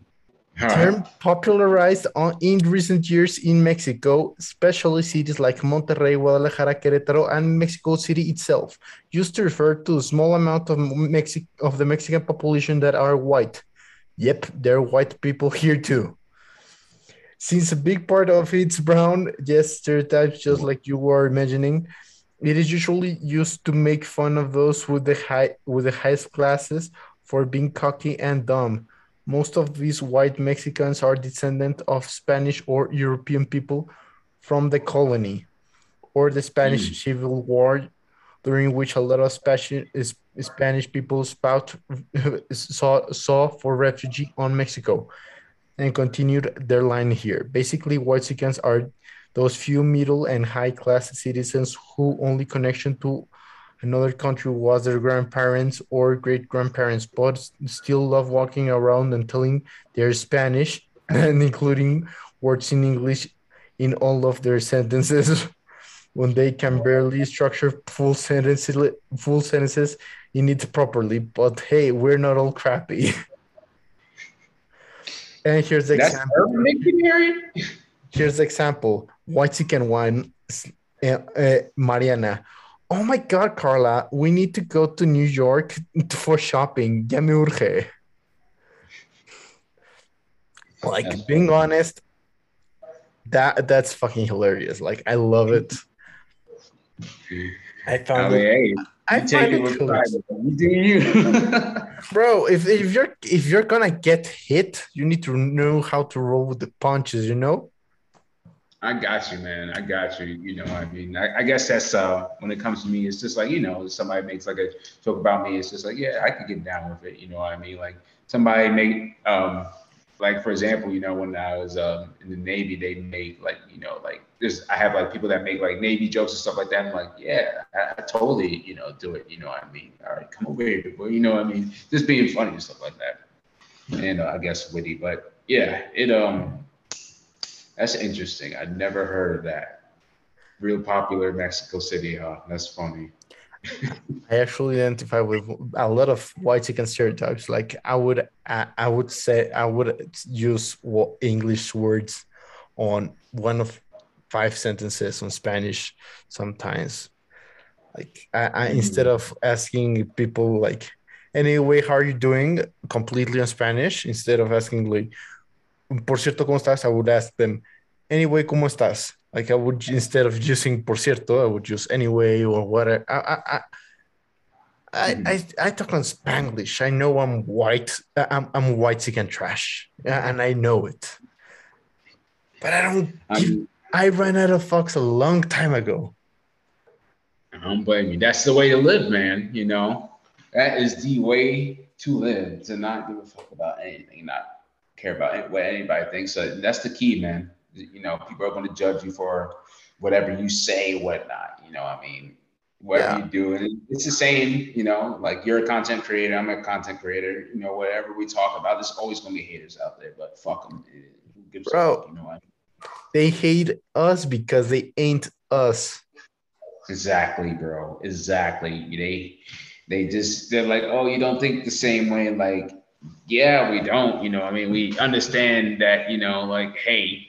term popularized on, in recent years in Mexico, especially cities like Monterrey, Guadalajara, Querétaro, and Mexico City itself, used to refer to a small amount of Mexi- of the Mexican population that are white. Yep, there are white people here too. Since a big part of it's brown, yes, stereotypes, just like you were imagining, it is usually used to make fun of those with the high with the highest classes for being cocky and dumb. Most of these white Mexicans are descendant of Spanish or European people from the colony or the Spanish Mm. Civil War, during which a lot of Spanish, Spanish people spout saw, saw for refugee on Mexico and continued their line here. Basically, Whitexicans are those few middle and high class citizens who only connection to another country was their grandparents or great grandparents, but still love walking around and telling they're Spanish and including words in English in all of their sentences when they can barely structure full sentences full sentences in it properly. But hey, we're not all crappy. and here's the That's example. Urban Dictionary? Here's the example. Whitexican wine, uh, uh, Mariana. Oh my God, Carla, we need to go to New York for shopping. Ya me urge. Like That's being honest, that that's fucking hilarious. Like I love it. I I found mean, it, hey, I you take find it it with hilarious. pride. You do you. bro. If if you're if you're gonna get hit, you need to know how to roll with the punches. You know. I got you, man. I got you. You know, I mean, I, I guess that's uh when it comes to me, it's just like, you know, somebody makes like a joke about me, it's just like, yeah, I could get down with it. You know what I mean? Like somebody make um like for example, you know, when I was um in the Navy, they made like, you know, like there's I have like people that make like Navy jokes and stuff like that. I'm like, yeah, I, I totally, you know, do it. You know what I mean? All right, come over here, boy. You know what I mean? Just being funny and stuff like that. And uh, I guess witty, but yeah, it um that's interesting. I'd never heard of that. Real popular Mexico City, huh? That's funny. I actually identify with a lot of whitexican stereotypes. Like I would, I, I would say, I would use English words on one of five sentences on Spanish sometimes. Like I, I hmm. instead of asking people like, anyway, how are you doing? Completely on Spanish, instead of asking like, por cierto, ¿cómo estás? I would ask them, anyway, ¿cómo estás? Like I would instead of using por cierto, I would use anyway or whatever. I I I I, hmm. I, I talk on Spanglish. I know I'm white. I'm I'm whitexican trash, and I know it. But I don't. I give- I ran out of fox a long time ago. I don't blame you. That's the way to live, man. You know, that is the way to live. To not give a fuck about anything, not care about what anybody thinks. So that's the key, man. You know, people are going to judge you for whatever you say, whatnot. You know, I mean, whatever Yeah. you do, and it's the same. You know, like you're a content creator, I'm a content creator. You know, whatever we talk about, there's always going to be haters out there. But fuck them. Who gives a Bro. You know what? They hate us because they ain't us. Exactly, bro. Exactly. They they just they're like, oh, you don't think the same way. Like, yeah, we don't. You know, I mean, we understand that. You know, like, hey,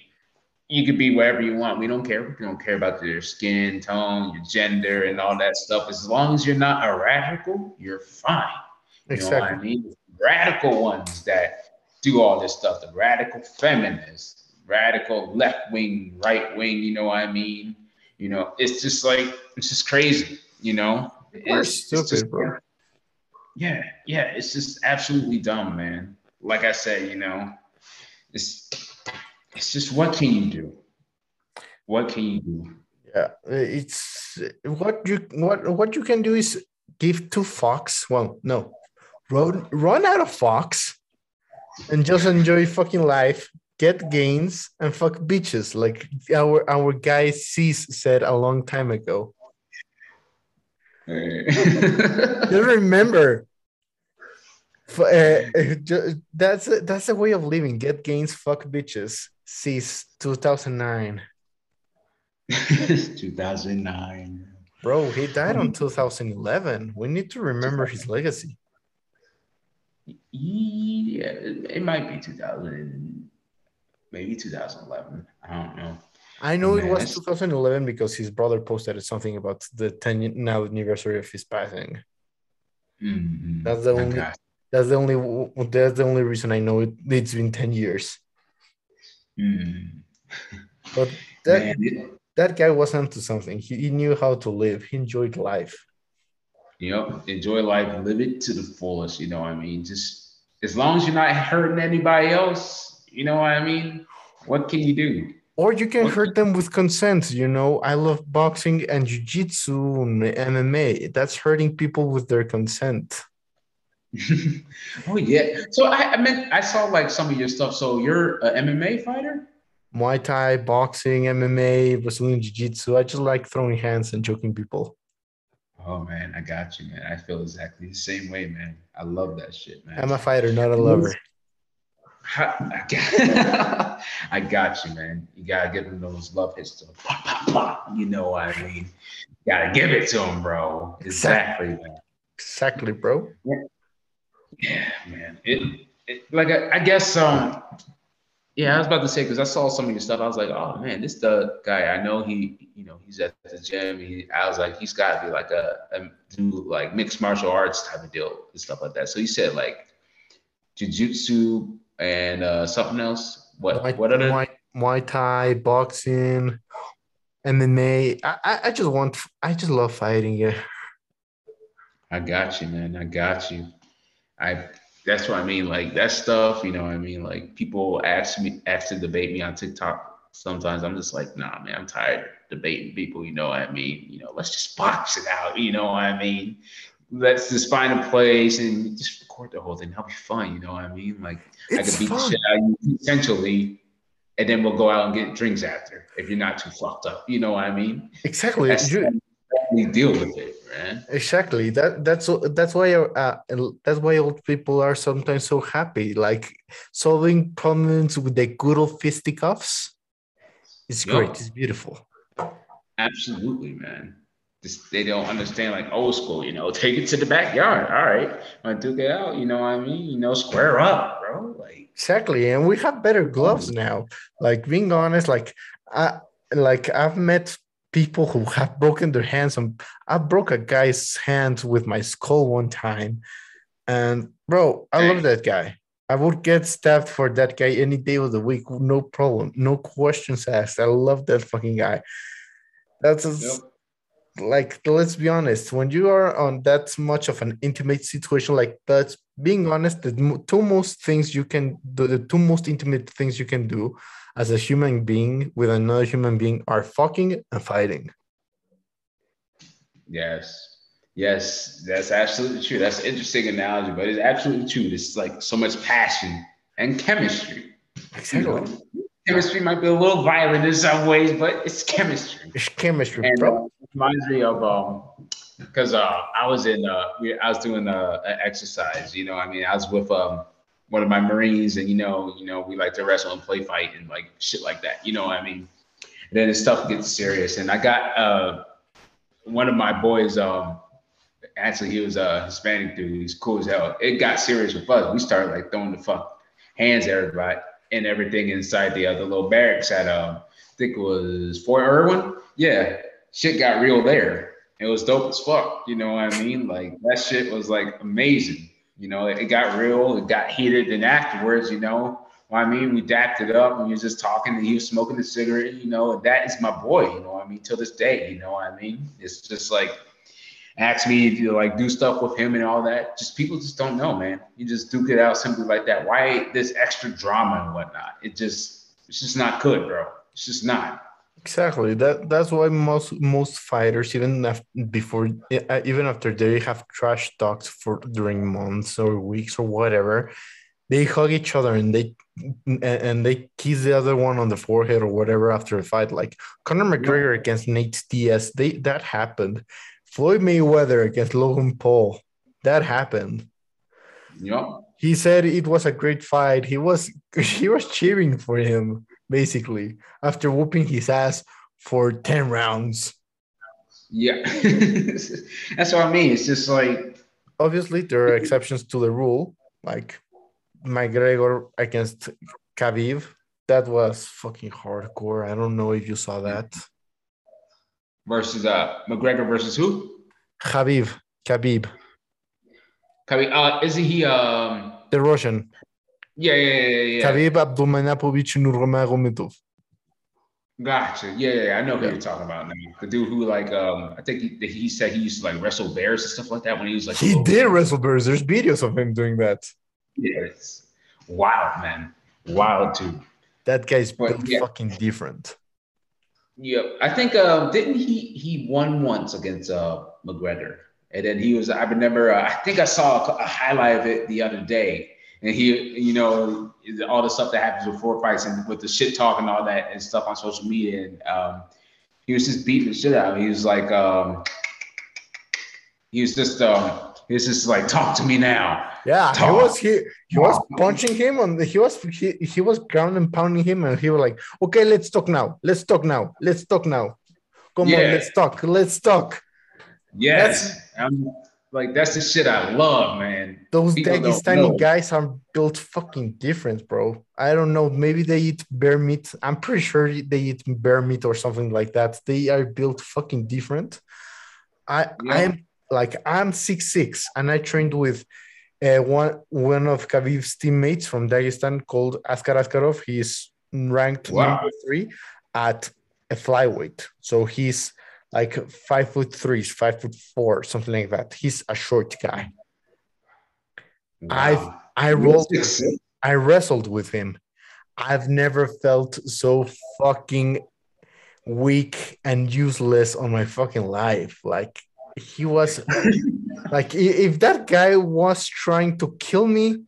you could be wherever you want. We don't care. We don't care about your skin tone, your gender, and all that stuff. As long as you're not a radical, you're fine. You know what I mean? Radical ones that do all this stuff, the radical feminists, radical left wing, right wing, you know what I mean? You know, it's just like it's just crazy, you know? We're It's- it's just- bro. Yeah, yeah, it's just absolutely dumb, man. Like I said, you know, it's it's just what can you do? What can you do? Yeah, it's what you what what you can do is give to fox. Well, no, run run out of fox, and just enjoy fucking life. Get gains and fuck bitches, like our our guy Cease said a long time ago. Just remember, uh, that's a, that's a way of living. Get gains, fuck bitches. Cease 2009. 2009. Bro, he died on 2011. We need to remember his legacy. Yeah, it, might be 2000. maybe 2011. I don't know. I know it was 2011 because his brother posted something about the 10 now anniversary of his passing. Mhm. That's the only- Okay. That's the only that's the only reason I know it. It's been 10 years. Mm. But that Man, that guy was onto something. He, he knew how to live. He enjoyed life. you know, enjoy life, live it to the fullest. You know what I mean? Just as long as you're not hurting anybody else, you know what I mean? What can you do? Or you can Okay. hurt them with consent. You know, I love boxing and jiu-jitsu and MMA. That's hurting people with their consent. oh yeah. So I, I meant I saw like some of your stuff. So you're an MMA fighter? Muay Thai, boxing, MMA, Brazilian Jiu-Jitsu. I just like throwing hands and choking people. Oh man, I got you, man. I feel exactly the same way, man. I love that shit, man. I'm a fighter, not a lover. I got, I got you, man. You gotta give him those love hits to. Pop, pop, pop. You know what I mean? You gotta give it to him, bro. Exactly, man. Exactly, bro. Yeah, man. It, it like I, I guess um yeah, I was about to say because I saw some of your stuff. I was like, oh man, this the guy. I know he, you know, he's at the gym. He, I was like, he's got to be like a, a do like mixed martial arts type of deal and stuff like that. So you said like jujitsu and uh something else. What Muay, what other? Muay, Muay Thai, boxing, MMA. I, I, I just want, I just love fighting. Yeah. I got you, man. I got you. I that's what I mean. Like that stuff, you know what I mean? Like people ask me ask to debate me on TikTok. Sometimes I'm just like, nah, man, I'm tired debating people, you know what I mean? You know, let's just box it out, you know what I mean? Let's just find a place and just record the whole thing. That'll be fun, you know what I mean? Like I It's could beat the shit out of you essentially, and then we'll go out and get drinks after if you're not too fucked up. You know what I mean? Exactly. That's You- we deal with it, man. Exactly. That that's that's why uh, that's why old people are sometimes so happy. Like solving problems with the good old fisticuffs. It's Yeah. great. It's beautiful. Absolutely, man. Just they don't understand like old school, you know, take it to the backyard. All right. To duke it out, you know what I mean? You know, square up, bro. Like Exactly, and we have better gloves now. Like being honest, like I like I've met people who have broken their hands. And I broke a guy's hand with my skull one time, and bro, I love that guy. I would get stabbed for that guy any day of the week, no problem, no questions asked. I love that fucking guy. That's a- Yep. like let's be honest when you are on that much of an intimate situation like that being honest the two most things you can do the two most intimate things you can do as a human being with another human being are fucking and fighting yes. Yes, that's absolutely true. That's an interesting analogy, but it's absolutely true. It's like so much passion and chemistry. You know, chemistry might be a little violent in some ways, but it's chemistry. it's chemistry And bro uh, it reminds me of um, because uh, I was in uh, we, I was doing uh, an exercise. You know, I mean, I was with um one of my Marines, and you know, you know, we like to wrestle and play fight and like shit like that. You know what I mean? And then the stuff gets serious, and I got uh one of my boys um. Actually, he was a Hispanic dude. He's cool as hell. It got serious with us. We started like throwing the fuck hands at everybody and everything inside the other little barracks at um, I think it was Fort Irwin. Yeah, shit got real there. It was dope as fuck. You know what I mean? Like that shit was like amazing. You know, it, it got real, it got heated, and afterwards, you know, I mean, we dapped it up and we was just talking and he was smoking a cigarette, you know, and that is my boy, you know I mean, till this day, you know I mean? It's just like ask me if you like do stuff with him and all that. Just people just don't know, man. You just duke it out simply like that. Why this extra drama and whatnot? It just it's just not good, bro. It's just not. Exactly. That that's why most most fighters, even after, before, uh, even after they have trash talks for during months or weeks or whatever, they hug each other and they and, they kiss the other one on the forehead or whatever after a fight. Like Conor McGregor against Nate Diaz, they that happened. Floyd Mayweather against Logan Paul, that happened. Know? He said it was a great fight. He was he was cheering for him basically after whooping his ass for 10 rounds. Yeah. That's what I mean. It's just like Obviously, there are exceptions to the rule, like McGregor against Khabib. that was fucking hardcore. I don't know if you saw that. Versus uh McGregor versus who? Khabib, Khabib, Khabib, Uh, isn't he um the Russian. Yeah yeah yeah yeah. Khabib Abdulmanapovich Nurmagomedov. Gotcha. Yeah, yeah, yeah, I know who Yeah. you're talking about now. The dude who like um I think he, he said he used to like wrestle bears and stuff like that when he was like He did kid. wrestle bears. There's videos of him doing that. Yeah, it's wild, man. Wild too. That guy's But, yeah. fucking different. Yeah, I think um didn't he he won once against uh McGregor, and then he was I remember uh, I think I saw a highlight of it the other day, and he you know all the stuff that happens before fights and with the shit talk and all that and stuff on social media, and um he was just beating the shit out. of him. He was like um he was just um he was just like talk to me now. Yeah, he was he he was punching him on the he was he, he was ground and pounding him and he was like, okay, let's talk now. Let's talk now. Let's talk now. Come on, let's talk. Let's talk. Yes, I'm like that's the shit I love, man. Those People Dagestani guys are built fucking different, bro. I don't know. Maybe they eat bear meat. I'm pretty sure they eat bear meat or something like that. They are built fucking different. I Yeah. I am like I'm six six and I trained with uh, one one of Khabib's teammates from Dagestan called Askar Askarov. He's ranked Wow. number three at a flyweight. So he's like five foot three, five foot four, something like that. He's a short guy. I've- Wow. I rolled Six, six. I wrestled with him. I've never felt so fucking weak and useless on my fucking life. Like he was like if that guy was trying to kill me,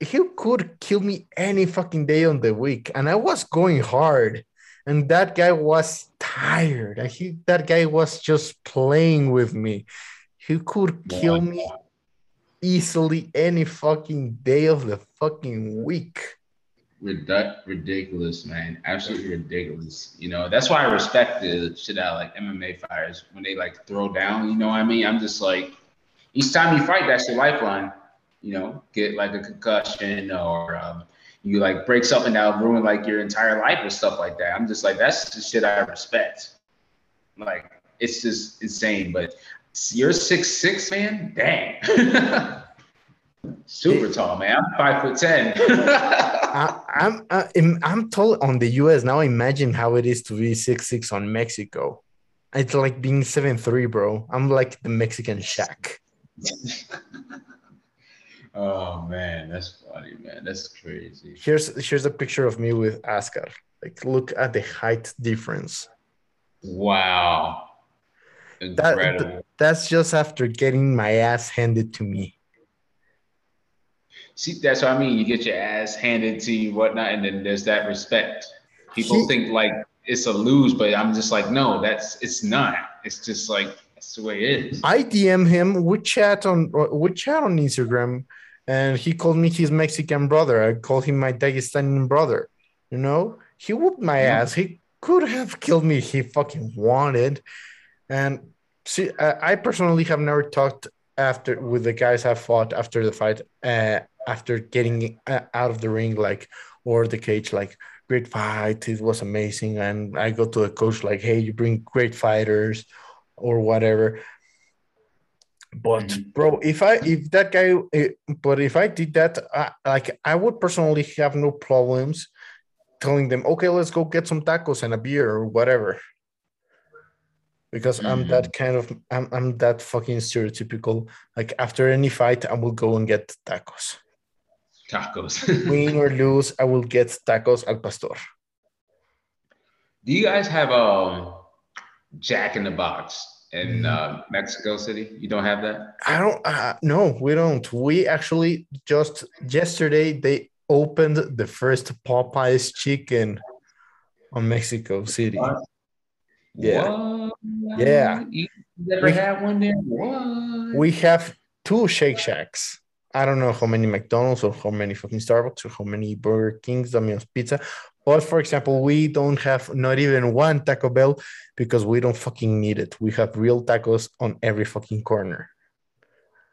he could kill me any fucking day on the week. And I was going hard. And that guy was tired. He that guy was just playing with me. He could kill me easily any fucking day of the fucking week. Ridic- ridiculous, man. Absolutely ridiculous. You know, that's why I respect the shit out of like MMA fighters when they like throw down. You know what I mean? I'm just like, each time you fight, that's your lifeline. You know, get like a concussion or um, you like break something that'll ruin like your entire life or stuff like that. I'm just like, that's the shit I respect. Like, it's just insane. But you're six six, man. Dang. Super tall, man. I'm five foot ten. I, I'm I, am I'm tall on the US now. Imagine how it is to be six six on Mexico. It's like being seven three, bro. I'm like the Mexican Shaq. Oh man, that's funny, man. That's crazy. Here's here's a picture of me with Askar. Like, look at the height difference. Wow. That, Incredible. that's just after getting my ass handed to me. See, that's what I mean. You get your ass handed to you, whatnot, and then there's that respect. People think like it's a lose, but I'm just like, no, that's it's not. It's just like that's the way it is. I DM him. We chat on uh, we chat on Instagram, and he called me his Mexican brother. I called him my Dagestani brother. You know, he whooped my Yeah. ass. He could have killed me. He fucking wanted. And see, I I personally have never talked after with the guys I fought after the fight. Uh, after getting uh, out of the ring, like or the cage, like great fight. It was amazing. And I go to the coach like, hey, you bring great fighters or whatever. But Mhm. bro, if I if that guy, eh, but if I did that, I, like I would personally have no problems telling them, okay, let's go get some tacos and a beer or whatever. Because I'm Mhm. that kind of I'm I'm that fucking stereotypical. Like after any fight, I will go and get tacos. Tacos. Win or lose, I will get tacos al pastor. Do you guys have um Jack in the Box in uh, Mexico City? You don't have that? I don't. Uh, no, we don't. We actually just yesterday they opened the first Popeyes chicken on Mexico City. What? Yeah. What? Yeah. You never We- had one there? What? We have two Shake Shacks. I don't know how many McDonald's or how many fucking Starbucks or how many Burger Kings, Domino's Pizza. But for example, we don't have not even one Taco Bell because we don't fucking need it. We have real tacos on every fucking corner.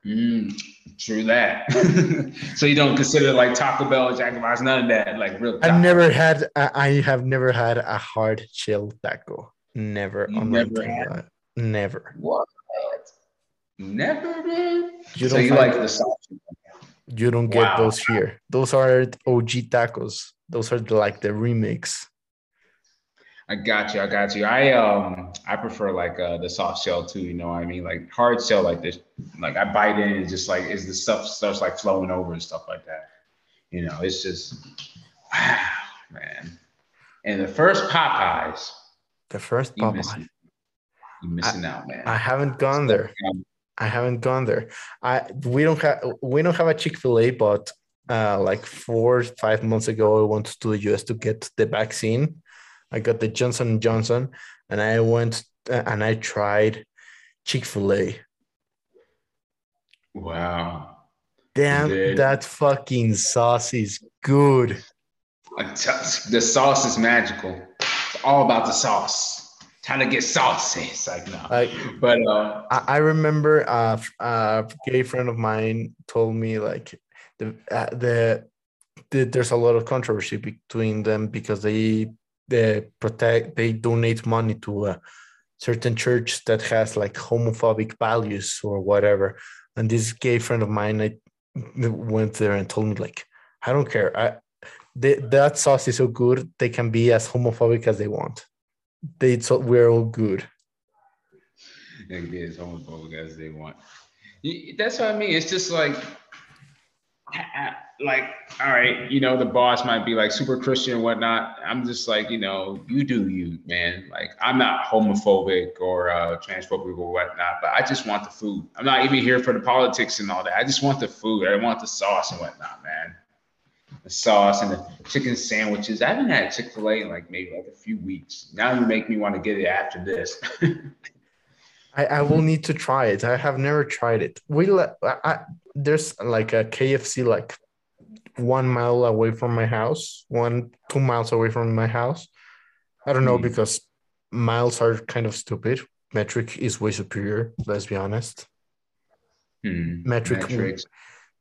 Mm, true that. so you don't consider like Taco Bell Jack in the Box, none of that, like real. I've never had. I I have never had a hard shell taco. Never You on my never had? Never. What? Never did. You so don't you find- like the sausage? You don't get Wow. those here. Those are OG tacos. Those are the, like the remix. I got you. I got you. I um I prefer like uh the soft shell too. You know what I mean? Like hard shell like this. Like I bite in and just like is the stuff starts like flowing over and stuff like that. You know, it's just wow, man. And the first Popeyes, The first Popeyes. you missing, you missing out, man. I haven't gone there. I haven't gone there. I we don't have we don't have a Chick Fil A, but uh, like four five months ago, I went to the US to get the vaccine. I got the Johnson Johnson, and I went uh, and I tried Chick Fil A. Wow. Damn, did? that fucking sauce is good. The sauce is magical. It's all about the sauce. Trying to get saucy. It's like no. Like But uh I, I remember uh, f- a gay friend of mine told me like the, uh, the the there's a lot of controversy between them because they they protect they donate money to a certain church that has like homophobic values or whatever. And this gay friend of mine I went there and told me like I don't care. I they, that sauce is so good they can be as homophobic as they want. They so we're all good. and get as homophobic as they want. That's what I mean. It's just like, like, all right, you know, the boss might be like super Christian and whatnot. I'm just like, you know, you do you, man. Like, I'm not homophobic or uh, transphobic or whatnot, but I just want the food. I'm not even here for the politics and all that. I just want the food. I want the sauce and whatnot, man. The sauce and the chicken sandwiches. I haven't had Chick Fil A in like maybe like a few weeks. Now you make me want to get it after this. I, I will need to try it. I have never tried it. We le- I, there's like a KFC like one mile away from my house, one two miles away from my house. I don't know Hmm. because miles are kind of stupid. Metric is way superior. Let's be honest. Hmm. Metric Metrics.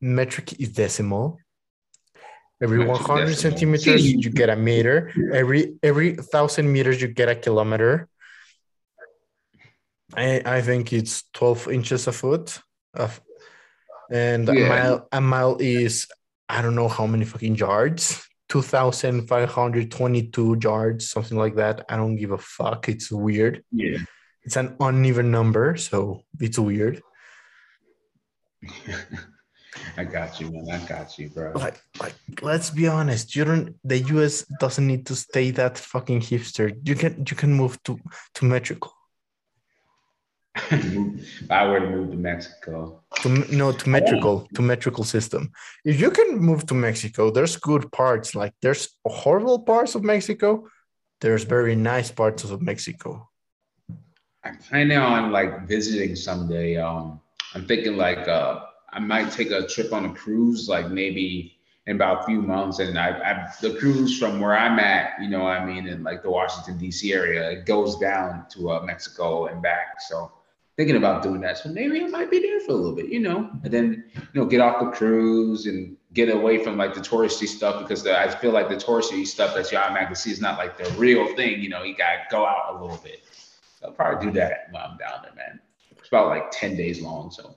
metric is decimal. Every 100 centimeters, you get a meter. Every every thousand meters, you get a kilometer. I I think it's 12 inches a foot. Of, and a mile a mile is I don't know how many fucking yards. 2,522 yards, something like that. I don't give a fuck. It's weird. Yeah. It's an uneven number, so it's weird. I got you, man. I got you, bro. like like let's be honest. You don't the us doesn't need to stay that fucking hipster. You can you can move to to mexico. I were to move to Mexico, to no to metrical to metrical system. If you can move to mexico there's good parts. Like there's horrible parts of mexico. There's very nice parts of mexico. I'm planning on like visiting someday. Um, I'm thinking like uh, I might take a trip on a cruise, like maybe in about a few months. And I, I the cruise from where I'm at, you know, I mean, in like the Washington D.C. area, it goes down to uh, Mexico and back. So thinking about doing that. So maybe I might be there for a little bit, you know, and then you know get off the cruise and get away from like the touristy stuff because the, I feel like the touristy stuff that you automatically see is not like the real thing. You know, you gotta go out a little bit. I'll probably do that while I'm down there, man. It's about like 10 days long. So,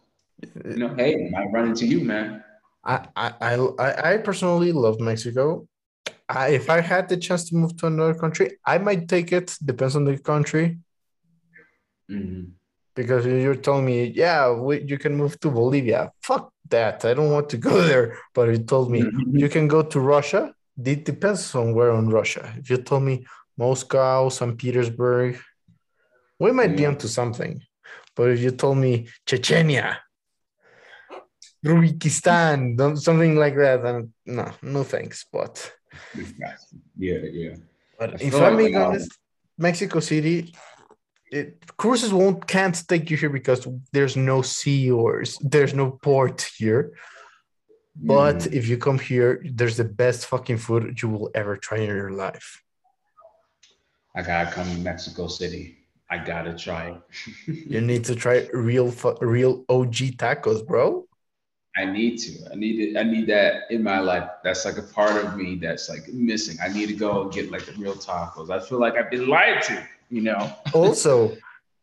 you know, hey, I run into you, man. I, I, I, I- personally love Mexico. I, if I had the chance to move to another country, I might take it. Depends on the country. Mhm. Because you're telling me, yeah, we, you can move to Bolivia. Fuck that. I don't want to go there. But you told me Mhm. you can go to Russia. It depends on where in Russia. If you told me Moscow, St. Petersburg, we might be Yeah. onto something. But if you told me Chechnya, Rubikistan, don't- something like that, then no, no thanks. But Yeah, yeah. but if I'm being honest, Mexico City, it, cruises won't can't take you here because there's no sea or there's no port here. But Mhm. if you come here, there's the best fucking food you will ever try in your life. I gotta come to Mexico City. I gotta try it. You need to try real real OG tacos, bro. I need to. I need it. I need that in my life. That's like a part of me that's like missing. I need to go and get like the real tacos. I feel like I've been lied to. You know. Also,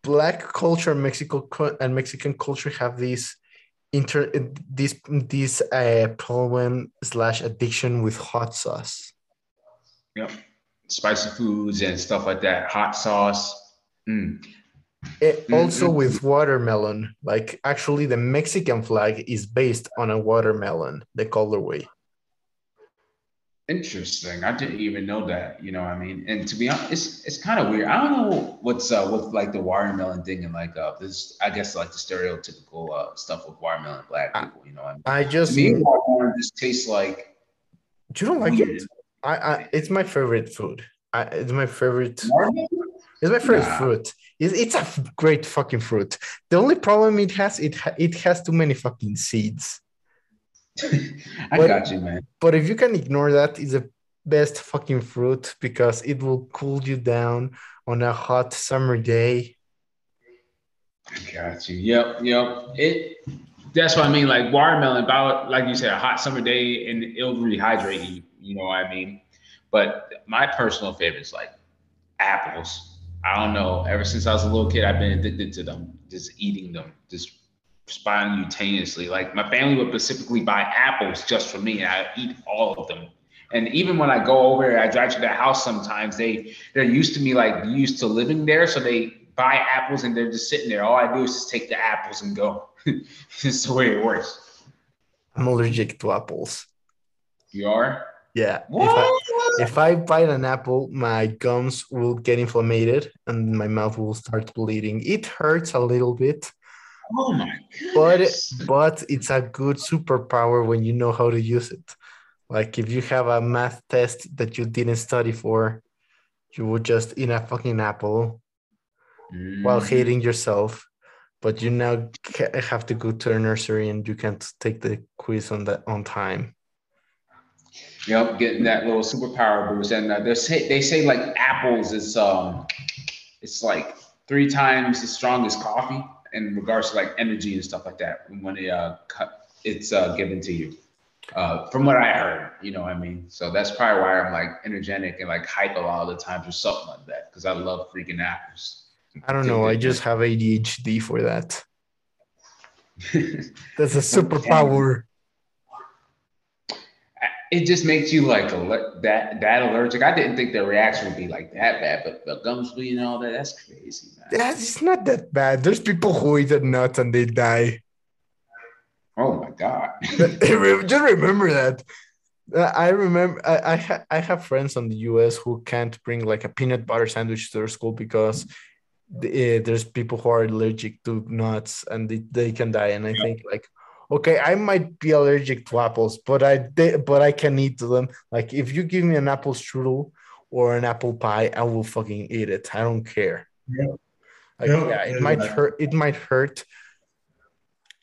black culture, Mexico and Mexican culture have these inter this this uh, problem slash addiction with hot sauce. Yep. Spicy foods and stuff like that. Hot sauce. Mm. Eh, Mm, also mm, with watermelon. Like actually, the Mexican flag is based on a watermelon. The colorway. Interesting. I didn't even know that. You know, what I mean, and to be honest, it's it's kind of weird. I don't know what's uh with like the watermelon thing and like uh this. I guess like the stereotypical uh stuff with watermelon black people. You know, what I mean, I just me, watermelon just tastes like you don't like weird. it. I, I it's my favorite food. I, it's my favorite. Watermelon? It's my favorite Nah. fruit. It's, it's a great fucking fruit. The only problem it has it it has too many fucking seeds. I But- got you, man. But if you can ignore that, it's the best fucking fruit because it will cool you down on a hot summer day. I got you. Yep, yep. It. That's what I mean. Like watermelon, about like you said, a hot summer day, and it'll rehydrate you. You know what I mean? But my personal favorite is like apples. I don't know. Ever since I was a little kid, I've been addicted to them. Just eating them, just spontaneously. Like my family would specifically buy apples just for me, and I eat all of them. And even when I go over, I drive to their house sometimes. They they're used to me like used to living there, so they buy apples and they're just sitting there. All I do is just take the apples and go. it's the way it works. I'm allergic to apples. You are? Yeah. If I, if I bite an apple, my gums will get inflamed and my mouth will start bleeding. It hurts a little bit, oh my but goodness. but it's a good superpower when you know how to use it. Like if you have a math test that you didn't study for, you would just eat a fucking apple while Mhm. hating yourself. But you now have to go to a nursery and you can't take the quiz on that on time. Yep, getting that little superpower boost, and uh, they say they say like apples is um, it's like three times as strong as coffee in regards to like energy and stuff like that when it uh cut, it's uh given to you. Uh, from what I heard, you know what I mean. So that's probably why I'm like energetic and like hype a lot of the times or something like that because I love freaking apples. I don't know. I just have ADHD for that. That's a superpower. It just makes you like alert, that that allergic. I didn't think the reaction would be like that bad, but the gums bleeding and all that, that's crazy, man. That's it's not that bad. There's people who eat a nut and they die. Oh my god. Just remember that. Uh, I remember I I, ha- I have friends in the US who can't bring like a peanut butter sandwich to their school because the, uh, there's people who are allergic to nuts and they, they can die. And I think like, okay, I might be allergic to apples, but I they, but I can eat them. Like if you give me an apple strudel or an apple pie, I will fucking eat it. I don't care. Yeah. Like, Yeah. yeah, it might hurt. It might hurt,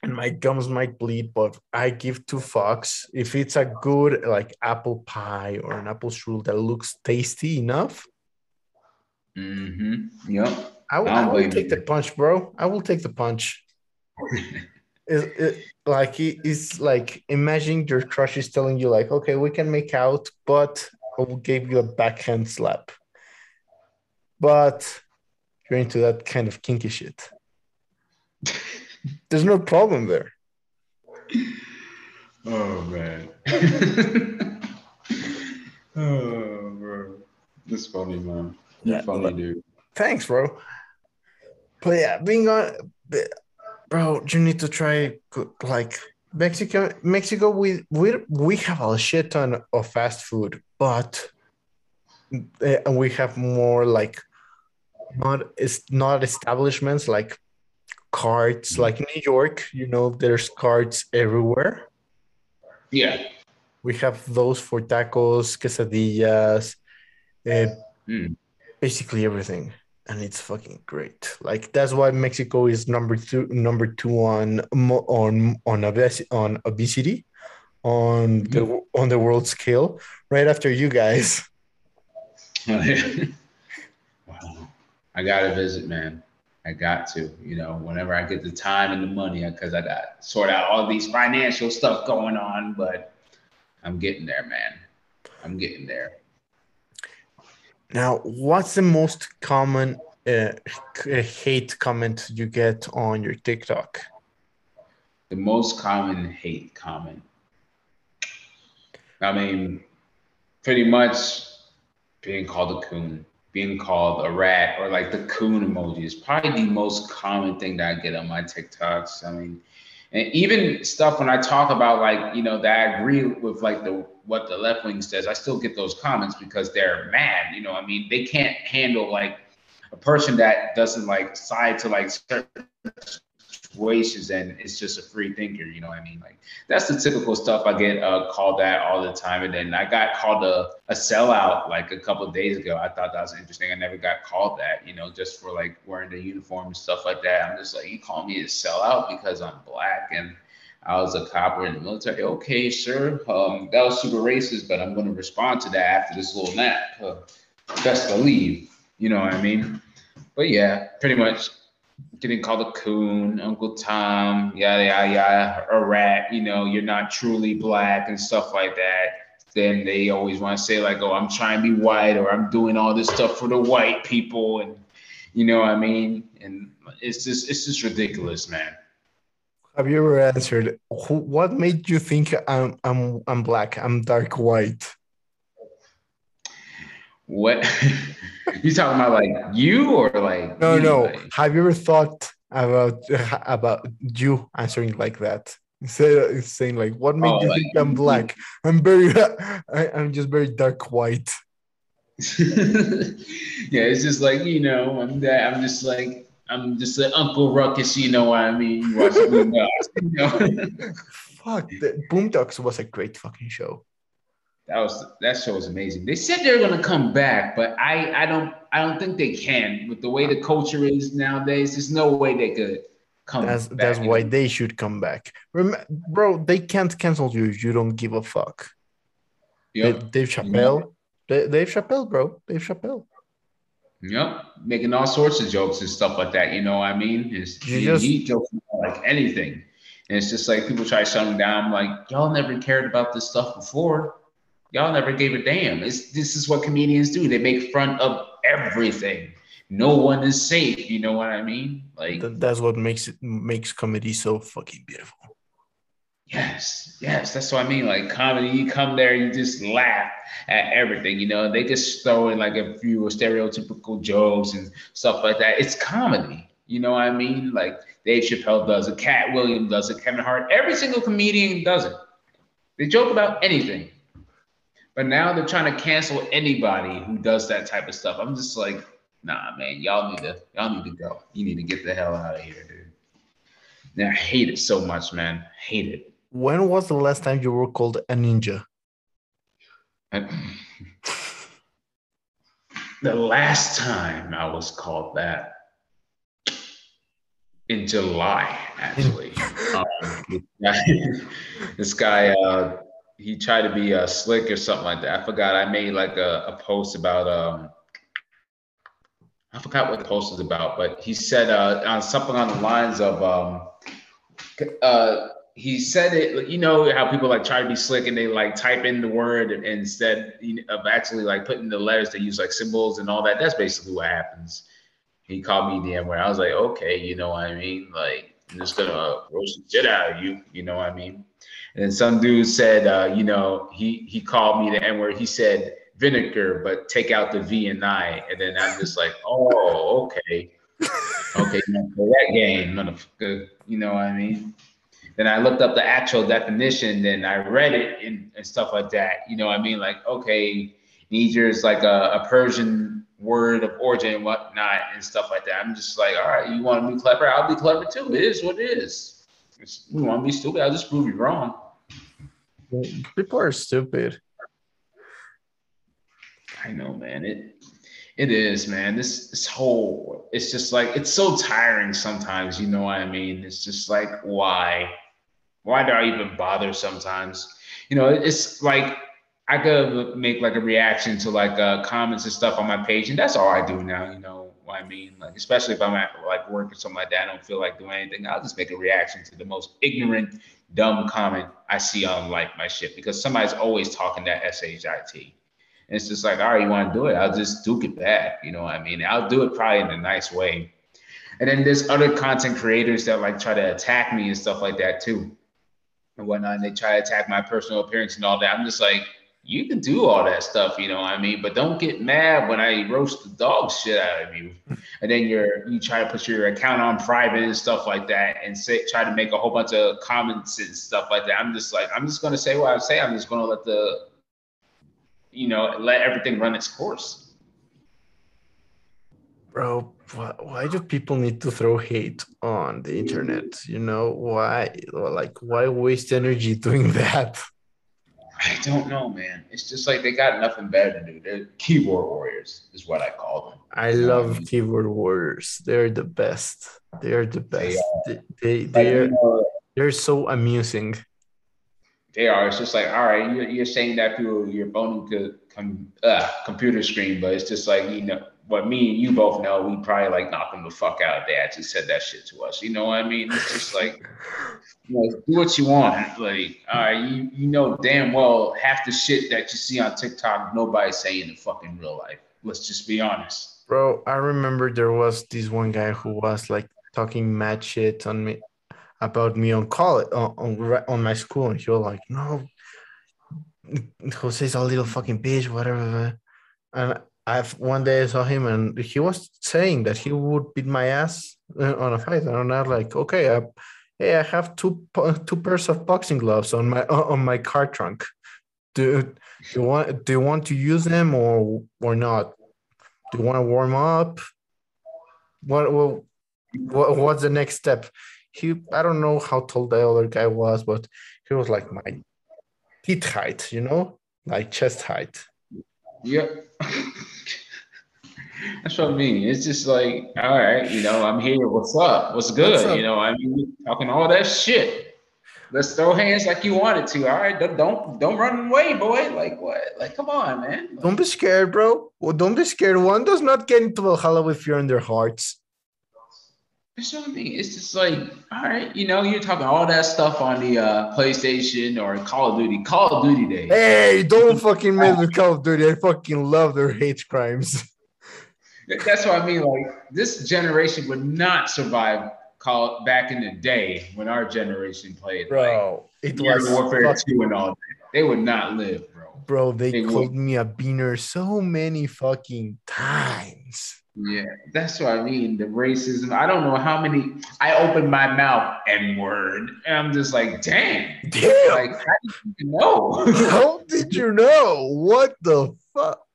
and my gums might bleed, but I give two fucks if it's a good like apple pie or an apple strudel that looks tasty enough. Mm-hmm. Yep. I will, I will take the punch, bro. I will take the punch. It, it, like it's like imagine your crush is telling you like, okay, we can make out, but I will give you a backhand slap. But you're into that kind of kinky shit. There's no problem there. Oh man. oh bro. That's funny, man. You're Yeah, funny, but- dude. Thanks, bro. But yeah, being on, bro, you need to try like Mexico. Mexico, we we we have a shit ton of fast food, but uh, we have more like not it's not establishments like carts like New York. You know, there's carts everywhere. Yeah. We have those for tacos, quesadillas, uh, Mm. basically everything, and it's fucking great. Like that's why Mexico is number two, number two on on on obes- on obesity, on mm-hmm. the on the world scale, right after you guys. wow. I gotta visit, man. I got to, you know, whenever I get the time and the money, because I got sort out all these financial stuff going on, but I'm getting there, man. I'm getting there. Now, what's the most common uh, hate comment you get on your TikTok? The most common hate comment. I mean, pretty much being called a coon being called a rat or like the coon emoji is probably the most common thing that I get on my TikToks. I mean, and even stuff when I talk about like, you know, that I agree with like the what the left wing says, I still get those comments because they're mad. You know, I mean, they can't handle like a person that doesn't like side to like certain situations and it's just a free thinker you know what i mean like that's the typical stuff i get uh, called that all the time and then i got called a, a sellout like a couple days ago i thought that was interesting i never got called that you know just for like wearing the uniform and stuff like that i'm just like you call me a sellout because i'm black and I was a copper in the military. Okay, sure. Um, that was super racist, but I'm going to respond to that after this little nap. Uh, best believe, you know what I mean? But yeah, pretty much getting called a coon, Uncle Tom, yada yada yada, a rat. You know, you're not truly black and stuff like that. Then they always want to say like, "Oh, I'm trying to be white," or "I'm doing all this stuff for the white people," and you know what I mean. And it's just it's just ridiculous, man. Have you ever answered? What made you think I'm I'm I'm black? I'm dark white. What? you talking about like you or like no no. like... have you ever thought about about you answering like that? Instead of saying like what made oh, you like, think i'm black? I'm very I, i'm just very dark white. Yeah it's just like you know i'm that i'm just like i'm just an uncle ruckus you know what i mean? You watch you know? fuck the boondocks was a great fucking show that was that show was amazing. They said they're gonna come back, but I I don't I don't think they can with the way the culture is nowadays. There's no way they could come. That's back. that's why they should come back, Rem- bro. They can't cancel you if you don't give a fuck. Yep. Dave Chappelle, yep. Dave Chappelle, bro. Dave Chappelle. Yep, making all sorts of jokes and stuff like that. You know what I mean? It's, he, just, he jokes like anything. And it's just like people try to shut him down. Like, y'all never cared about this stuff before y'all never gave a damn. It's this is what comedians do. They make fun of everything. No one is safe. You know what I mean? Like that's what makes it makes comedy so fucking beautiful. Yes, yes, that's what I mean. Like comedy, you come there, you just laugh at everything. You know, they just throw in like a few stereotypical jokes and stuff like that. It's comedy. You know what I mean? Like Dave Chappelle does it, Katt Williams does it, Kevin Hart, every single comedian does it. They joke about anything. But now they're trying to cancel anybody who does that type of stuff. I'm just like, nah, man, y'all need to y'all need to go. You need to get the hell out of here, dude. Now I hate it so much, man. Hate it. When was the last time you were called a ninja? the last time I was called that in July, actually. um, this guy, this guy uh, he tried to be uh, slick or something like that. I forgot. I made like a, a post about um, I forgot what the post was about, but he said uh, on something on the lines of um, uh, he said it. You know how people like try to be slick and they like type in the word instead of actually like putting the letters. They use like symbols and all that. That's basically what happens. He called me the N word. I was like, okay, you know what I mean? Like, I'm just gonna roast the shit out of you. You know what I mean? And some dude said, uh, you know, he he called me the N word. He said vinegar, but take out the V and I. And then I'm just like, oh, okay, okay, that game, motherfucker. You know what I mean? Then I looked up the actual definition, then I read it and, and stuff like that. You know what I mean? Like, okay, Niger is like a, a Persian word of origin and whatnot and stuff like that. I'm just like, all right, you want to be clever? I'll be clever too. It is what it is. It's, you want to be stupid? I'll just prove you wrong. People are stupid. I know, man. It it is, man. This this whole it's just like it's so tiring sometimes, you know what I mean? It's just like why? Why do I even bother sometimes? You know, it's like I could make like a reaction to like uh, comments and stuff on my page, and that's all I do now. You know, what I mean? Like, especially if I'm at like work or something like that, I don't feel like doing anything. I'll just make a reaction to the most ignorant, dumb comment I see on like my shit because somebody's always talking that shit. And it's just like, all right, you want to do it? I'll just duke it back. You know what I mean? I'll do it probably in a nice way. And then there's other content creators that like try to attack me and stuff like that too, and whatnot. And they try to attack my personal appearance and all that. I'm just like, you can do all that stuff, you know what I mean? But don't get mad when I roast the dog shit out of you. And then you're you try to put your account on private and stuff like that and say try to make a whole bunch of comments and stuff like that. I'm just like, I'm just gonna say what I say. I'm just gonna let the you know, let everything run its course. Bro, why, why do people need to throw hate on the internet? You know, why like why waste energy doing that? I don't know, man. It's just like they got nothing better to do. They're keyboard warriors, is what I call them. I love keyboard warriors. They're the best. They're the best. They, they, they are, they're so amusing. They are. It's just like, all right, you're, you're saying that through your phone could com, uh, computer screen, but it's just like, you know, what me and you both know, we probably like knock them the fuck out if they actually said that shit to us. You know what I mean? It's just like, know, do what you want. Like, all right, you, you know damn well half the shit that you see on TikTok, nobody's saying in fucking real life. Let's just be honest. Bro, I remember there was this one guy who was like talking mad shit on me about me on college on, on, on my school, and he was like, "No, Jose's a little fucking bitch, whatever." And I've one day I saw him and he was saying that he would beat my ass uh, on a fight, and I'm like, okay, I, hey, I have two two pairs of boxing gloves on my on my car trunk. Do, do you want do you want to use them or or not? Do you want to warm up? What what, what's the next step? He I don't know how tall the other guy was, but he was like my teeth height, you know, like chest height. Yep. That's what I mean. It's just like, all right, you know, I'm here. What's up? What's good? What's up? You know, I mean, talking all that shit. Let's throw hands like you wanted to. All right, don't don't run away, boy. Like what? Like come on, man. Like, don't be scared, bro. Well, don't be scared. One does not get into Valhalla with fear in their hearts. That's what I mean. It's just like, all right, you know, you're talking all that stuff on the uh, PlayStation or Call of Duty. Call of Duty Day. Hey, don't fucking mess with Call of Duty. I fucking love their hate crimes. That's what I mean. Like this generation would not survive call back in the day when our generation played. Bro, like, it was Warfare Two and all that. They would not live, bro. Bro, they, they called would. me a beaner so many fucking times. Yeah, that's what I mean. The racism. I don't know how many. I opened my mouth N word, and I'm just like, damn, damn. Like, how did you know? how did you know? What the fuck?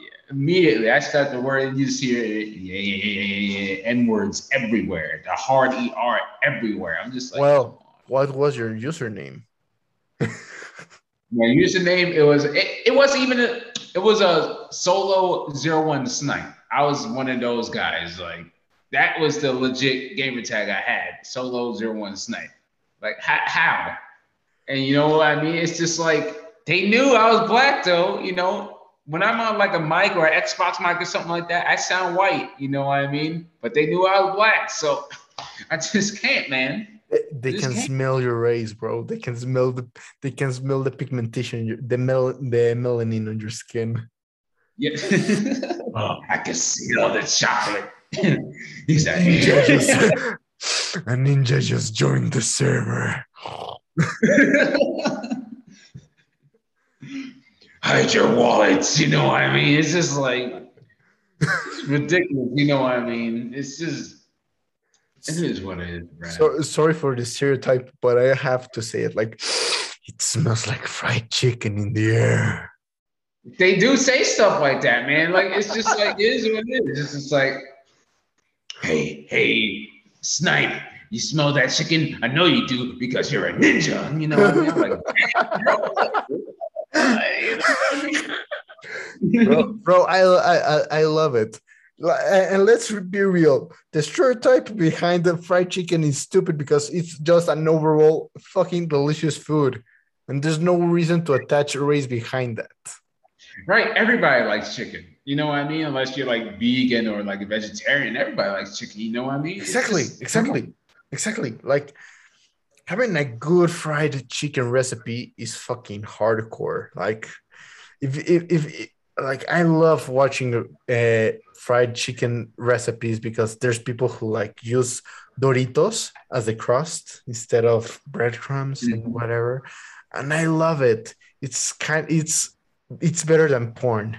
Yeah, immediately I start the word and you see yeah, yeah, yeah, yeah, N words everywhere, the hard ER everywhere. I'm just like, well, what was your username? My username it was it, it wasn't even a it was a solo zero one snipe. I was one of those guys. Like that was the legit gamer tag I had. Solo zero one snipe. Like how? And you know what I mean? It's just like they knew I was black though. You know, when I'm on like a mic or an Xbox mic or something like that, I sound white. You know what I mean? But they knew I was black, so I just can't, man. They can can't. smell your race, bro. They can smell the they can smell the pigmentation, the mel the melanin on your skin. Yeah, oh, I can see all the chocolate. He's a ninja. Just, a ninja just joined the server hide your wallets. You know what I mean? It's just like it's ridiculous. You know what I mean? It's just it is what it is. Brad. So sorry for the stereotype, but I have to say it. Like it smells like fried chicken in the air. They do say stuff like that, man. Like it's just like it is what it is. It's just like, hey, hey, snipe. You smell that chicken? I know you do because you're a ninja. You know I mean? like, bro, bro I, I I love it. And let's be real. The stereotype behind the fried chicken is stupid because it's just an overall fucking delicious food, and there's no reason to attach a race behind that. Right. Everybody likes chicken. You know what I mean? Unless you're like vegan or like a vegetarian, everybody likes chicken. You know what I mean? Exactly, just, exactly, exactly. Like having a good fried chicken recipe is fucking hardcore. Like if if, if like I love watching uh, fried chicken recipes because there's people who like use Doritos as a crust instead of breadcrumbs mm-hmm. and whatever, and I love it. It's kind it's it's better than porn.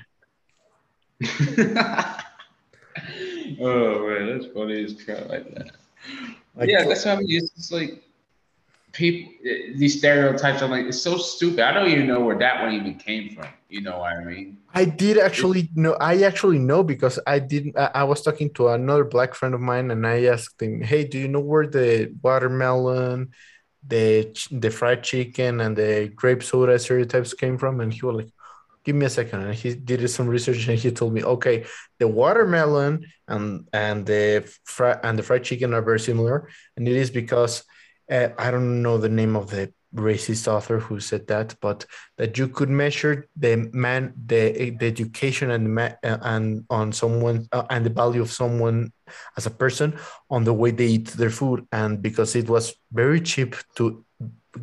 oh man, that's funny as crap like that. Like, yeah, that's what I mean. It's just like people these stereotypes are like it's so stupid. I don't even know where that one even came from. You know what I mean? I did actually know. I actually know because I didn't. I, I was talking to another black friend of mine, and I asked him, "Hey, do you know where the watermelon, the the fried chicken, and the grape soda stereotypes came from?" And he was like, "Give me a second. And he did some research, and he told me, "Okay, the watermelon and and the fry and the fried chicken are very similar, and it is because." uh, I don't know the name of the racist author who said that, but that you could measure the man, the, the education and uh, and on someone uh, and the value of someone as a person on the way they eat their food, and because it was very cheap to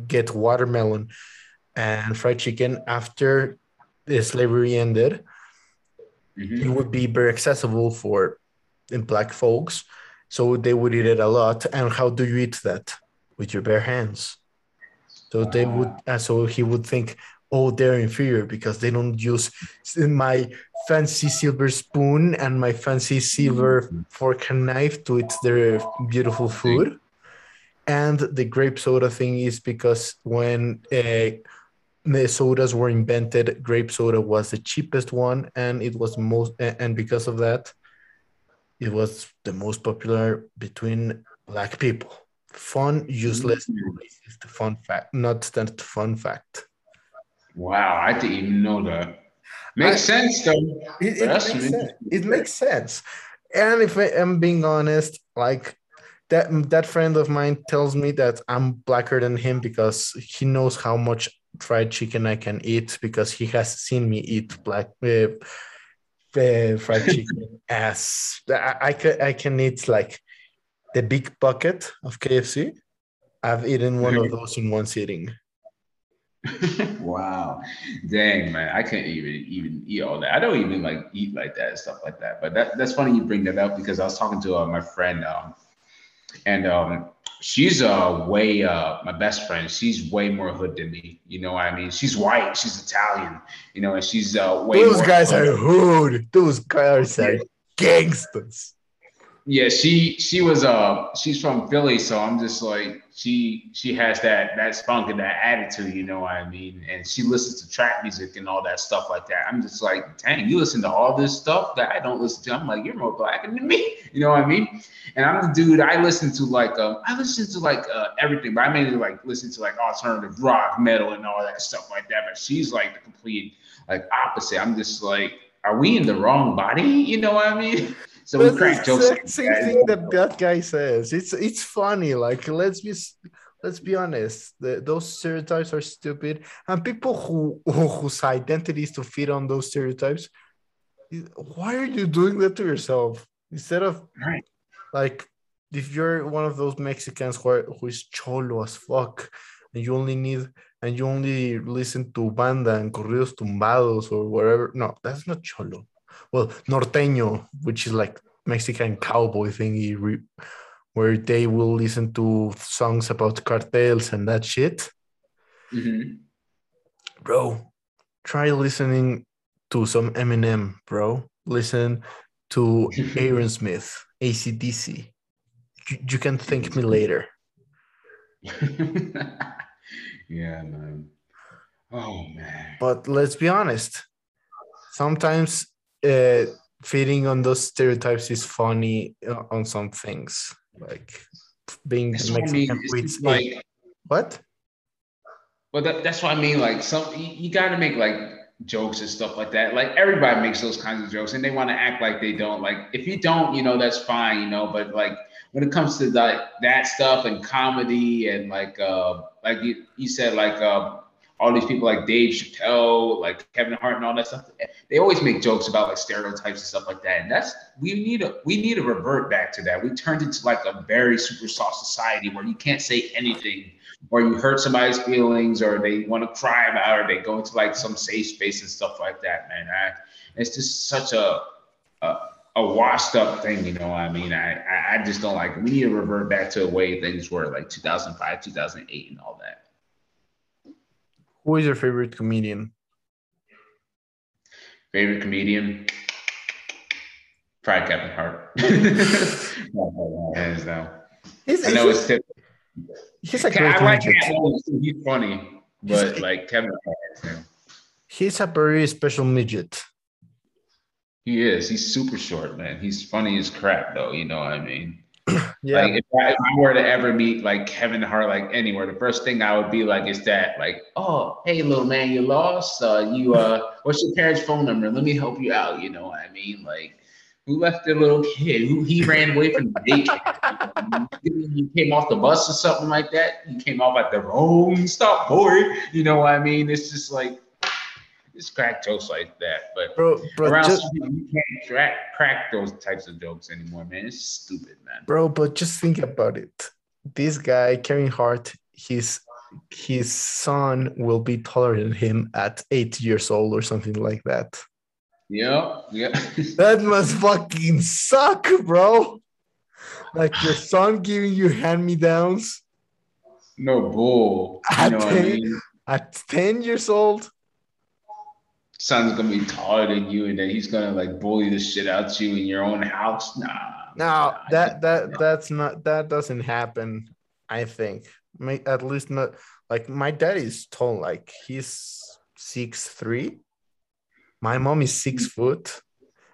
get watermelon and fried chicken after the slavery ended, mm-hmm. it would be very accessible for black folks. So they would eat it a lot. And how do you eat that? with your bare hands. So they would, uh, so he would think, oh, they're inferior because they don't use my fancy silver spoon and my fancy silver fork and knife to eat their beautiful food. And the grape soda thing is because when uh, the sodas were invented, grape soda was the cheapest one, and it was most, and because of that, it was the most popular between black people. Fun, useless, mm-hmm. racist. Fun fact, not that fun fact. Wow, I didn't even know that. Makes I, sense though. It, it makes sense. it makes sense. And if I am being honest, like that that friend of mine tells me that I'm blacker than him because he knows how much fried chicken I can eat because he has seen me eat black uh, uh, fried chicken as I, I can I can eat like the big bucket of KFC. I've eaten one of those in one sitting. wow, dang man, I can't even even eat all that. I don't even like eat like that and stuff like that. But that, that's funny you bring that up because I was talking to uh, my friend, um, and um, she's uh way uh my best friend. She's way more hood than me. You know what I mean? She's white. She's Italian. You know, and she's uh way. Those guys hood. are hood. Those guys are gangsters yeah, she she was uh she's from Philly, so I'm just like she she has that that spunk and that attitude, you know what I mean? And she listens to trap music and all that stuff like that. I'm just like, dang, you listen to all this stuff that I don't listen to. I'm like, you're more black than me, you know what I mean? And I'm the dude. I listen to like um I listen to like uh, everything, but I mainly like listen to like alternative rock, metal, and all that stuff like that. But she's like the complete like opposite. I'm just like, are we in the wrong body? You know what I mean? So we crack jokes. Same, same thing that that guy says. It's it's funny. Like let's be let's be honest. The, those stereotypes are stupid, and people who, who whose identities to fit on those stereotypes. Why are you doing that to yourself instead of right. like if you're one of those Mexicans who are, who is cholo as fuck and you only need and you only listen to banda and corridos tumbados or whatever. No, that's not cholo well norteño which is like mexican cowboy thingy re- where they will listen to songs about cartels and that shit. Mm-hmm. bro try listening to some eminem bro. Listen to Aerosmith, acdc you, you can thank me later. Yeah man. Oh man. But let's be honest. Sometimes uh, feeding on those stereotypes is funny uh, on some things, like being that's Mexican with like what? But that, that's what I mean. Like some, you, you got to make like jokes and stuff like that. Like everybody makes those kinds of jokes, and they want to act like they don't. Like if you don't, you know, that's fine, you know. But like when it comes to like that stuff and comedy and like uh like you, you said like uh all these people like Dave Chappelle, like Kevin Hart, and all that stuff. They always make jokes about like stereotypes and stuff like that. And that's we need to we need to revert back to that. We turned into like a very super soft society where you can't say anything, or you hurt somebody's feelings, or they want to cry about, it, or they go into like some safe space and stuff like that. Man, I, it's just such a, a a washed up thing, you know I mean? I, I just don't like. We need to revert back to the way things were like 2005, 2008 and all that. Who is your favorite comedian? Favorite comedian? Probably Kevin Hart. Hands down. He's, I know it's he's a great I like him. He's funny, but he's, like Kevin Hart. He's a very special midget. He is. He's super short, man. He's funny as crap, though. You know what I mean? yeah. Like if I, if I, were to ever meet like Kevin Hart, like anywhere, the first thing I would be like is that, like, oh, hey, little man, you lost. Uh, you, uh, what's your parents' phone number? Let me help you out. You know what I mean? Like, who left their little kid? Who he ran away from the daycare? you came off the bus or something like that. You came off at the wrong stop, boy. You know what I mean? It's just like it's crack jokes like that. But bro, bro around just, you can't crack, crack those types of jokes anymore, man. It's stupid, man. Bro, but just think about it. This guy, Kevin Hart, his his son will be taller than him at eight years old or something like that. Yeah, yeah. that must fucking suck, bro. Like your son giving you hand me downs. No bull. At, you know 10, I mean? at 10 years old son's gonna be taller than you, and then he's gonna like bully the shit out you in your own house. Nah. No, nah, that that that's not that doesn't happen. I think, at least not like my dad is tall. Like he's six three. My mom is six mm-hmm. foot,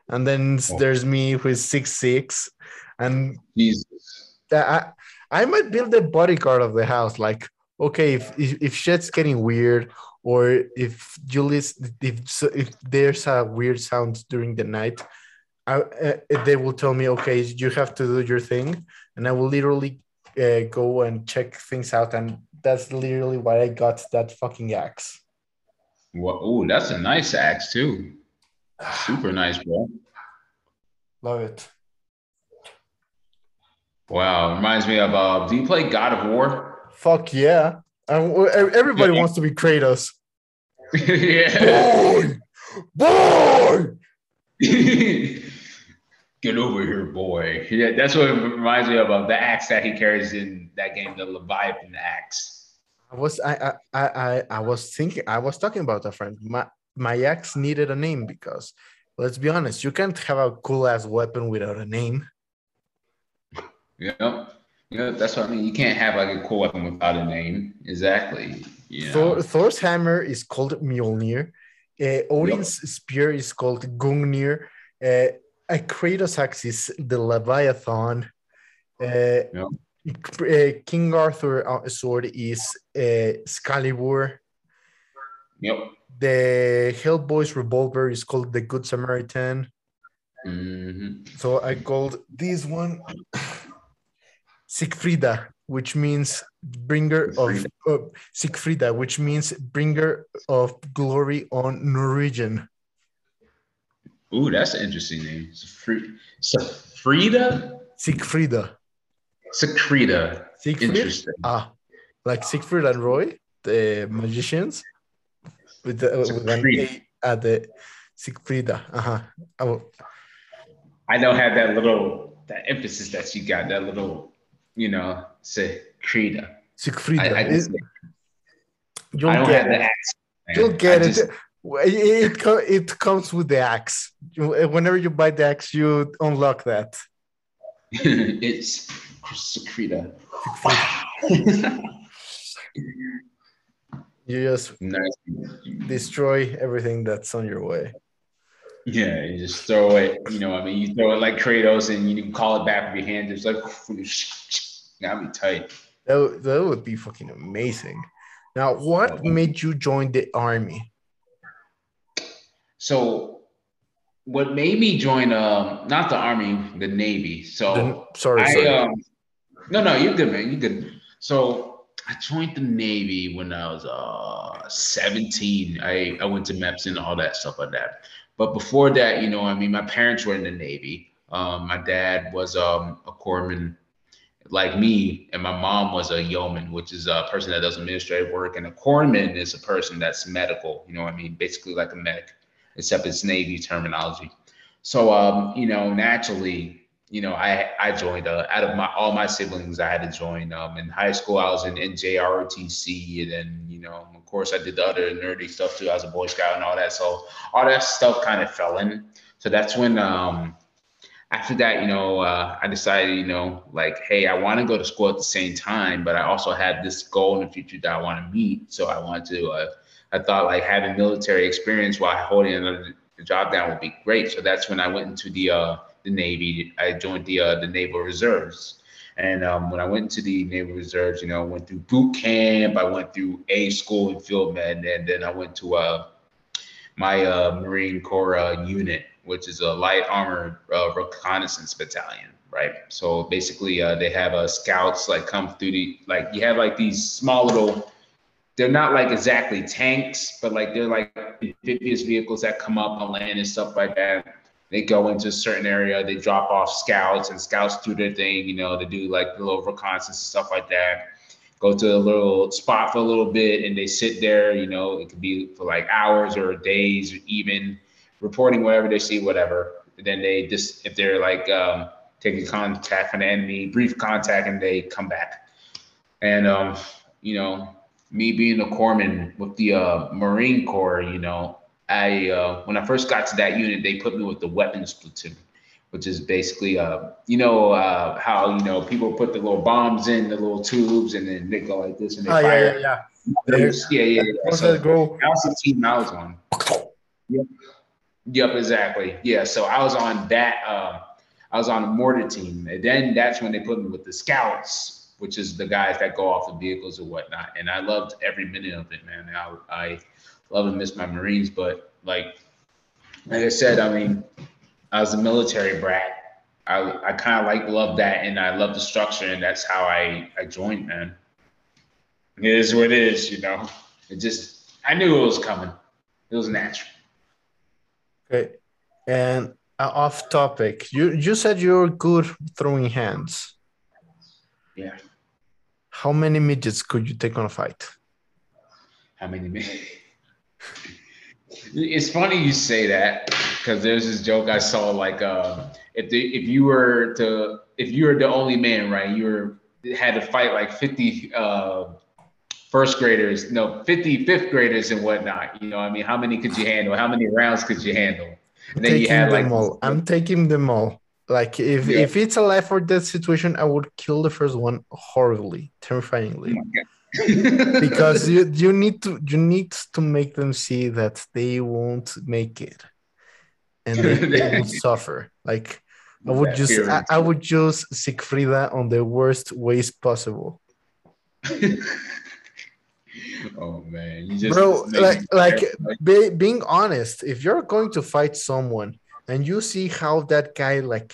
and then oh. there's me who is six six, and Jesus. I I might build a bodyguard of the house. Like okay, if if, if shit's getting weird or if Julius if if there's a weird sound during the night I, uh, they will tell me okay you have to do your thing. And I will literally uh, go and check things out. And that's literally why I got that fucking axe. Well, oh that's a nice axe too. Super nice bro. Love it. Wow reminds me of uh do you play God of War fuck yeah everybody yeah. wants to be Kratos. yeah. Boy, boy. Get over here, boy. Yeah, that's what reminds me of, of the axe that he carries in that game, the Leviathan axe. I was I I I I was thinking I was talking about a friend. My my axe needed a name because let's be honest, you can't have a cool ass weapon without a name. Yeah. Yeah, that's what I mean. You can't have like a cool weapon without a name. Exactly. Yeah. Thor, Thor's hammer is called Mjolnir. Uh, Odin's yep. spear is called Gungnir. Uh, a Kratos axe is the Leviathan. Uh, yep. uh, King Arthur uh, sword is uh, Excalibur. Yep. The Hellboy's revolver is called the Good Samaritan. Mm-hmm. So I called this one Sigfrida, which means bringer of uh, Sigfrida, which means bringer of glory on Norwegian. Ooh, that's an interesting name. Sigfrida? Sigfrida. Sigfrida. Siegfried? Interesting. Ah, like Siegfried and Roy, the magicians, with, the, with an A at the Sigfrida. Uh-huh. I, I don't have that little that emphasis that you got, that little you know, Siegfrieda. Siegfrieda. I, I, just, you'll I don't get have it. the accent. You'll get I it. Just, it, it, it comes with the axe. Whenever you buy the axe, you unlock that. it's Siegfrieda. you just nice. destroy everything that's on your way. Yeah, you just throw it. You know, I mean, you throw it like Kratos, and you can call it back with your hand. It's like That'd be tight. That, that would be fucking amazing. Now, what made you join the army? So, what made me join, um, not the army, the navy. So, the, sorry, I, sorry. Um, no, no, you're good, man. You're good. So, I joined the Navy when I was uh 17. I, I went to MEPS and all that stuff like that. But before that, you know, I mean, my parents were in the Navy. Um, my dad was um, a corpsman like me, and my mom was a yeoman, which is a person that does administrative work. And a corpsman is a person that's medical, you know, I mean, basically like a medic, except it's Navy terminology. So, um, you know, naturally, you know, I I joined uh, out of my all my siblings, I had to join. Um, in high school, I was in NJROTC, and then you know, of course, I did the other nerdy stuff too. I was a Boy Scout and all that. So all that stuff kind of fell in. So that's when um, after that, you know, uh, I decided, you know, like, hey, I want to go to school at the same time, but I also had this goal in the future that I want to meet. So I wanted to. Uh, I thought like having military experience while holding another job down would be great. So that's when I went into the uh, the Navy. I joined the uh, the Naval Reserves. And um, when I went to the Naval Reserves, you know, I went through boot camp, I went through A school and field med, and then I went to uh, my uh, Marine Corps unit, which is a light armored uh, reconnaissance battalion, right? So basically, uh, they have uh, scouts like come through the like you have like these small little. They're not like exactly tanks, but like they're like amphibious vehicles that come up on land and stuff like that they go into a certain area, they drop off scouts, and scouts do their thing. You know, they do like little reconnaissance and stuff like that. Go to a little spot for a little bit, and they sit there. You know, it could be for like hours or days, or even reporting whatever they see, whatever. And then they just, if they're like um, taking contact from the enemy, brief contact, and they come back. And um, you know, me being a corpsman with the uh, Marine Corps, you know, I uh, when I first got to that unit, they put me with the weapons platoon, which is basically uh, you know uh, how you know people put the little bombs in the little tubes and then they go like this and they Oh, fire. yeah, yeah, yeah. Yeah, yeah, yeah. So that was the team I was on. Yep. Yep, exactly. Yeah, so I was on that. Uh, I was on a mortar team, and then that's when they put me with the scouts, which is the guys that go off the vehicles or whatnot. And I loved every minute of it, man. I, I love and miss my Marines, but like, like I said, I mean, I was a military brat. I, I kind of like love that, and I love the structure, and that's how I I joined, man. It is what it is, you know. It just I knew it was coming. It was natural. Okay. And uh, off topic, you you said you're good throwing hands. Yeah. How many midgets could you take on a fight? How many men? it's funny you say that because there's this joke I saw like um, if the if you were to if you were the only man right you were had to fight like 50 uh, first graders no 50 fifth graders and whatnot you know I mean how many could you handle how many rounds could you handle and then you had like all. I'm taking them all. Like if Yeah. if it's a life or death situation, I would kill the first one horribly, terrifyingly. because you you need to you need to make them see that they won't make it and they, they will suffer like i would just I, I would choose Siegfrieda on the worst ways possible oh man. You just bro like like be, being honest if you're going to fight someone and you see how that guy like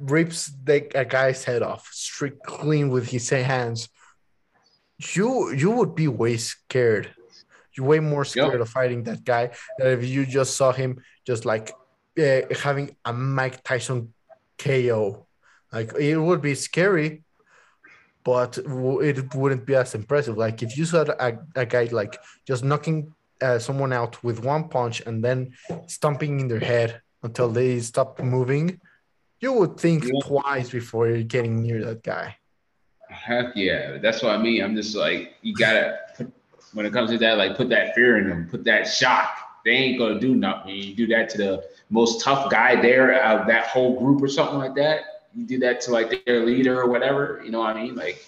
rips the a guy's head off straight clean with his hands you you would be way scared. You're way more scared of fighting that guy than if you just saw him just like uh, having a mike tyson ko like it would be scary but it wouldn't be as impressive like if you saw a, a guy like just knocking uh, someone out with one punch and then stomping in their head until they stop moving you would think Yeah. twice before you're getting near that guy Heck yeah, that's what I mean. I'm just like, you gotta put, when it comes to that, like put that fear in them, put that shock. They ain't gonna do nothing. You do that to the most tough guy there out of that whole group or something like that. You do that to like their leader or whatever. You know what I mean? Like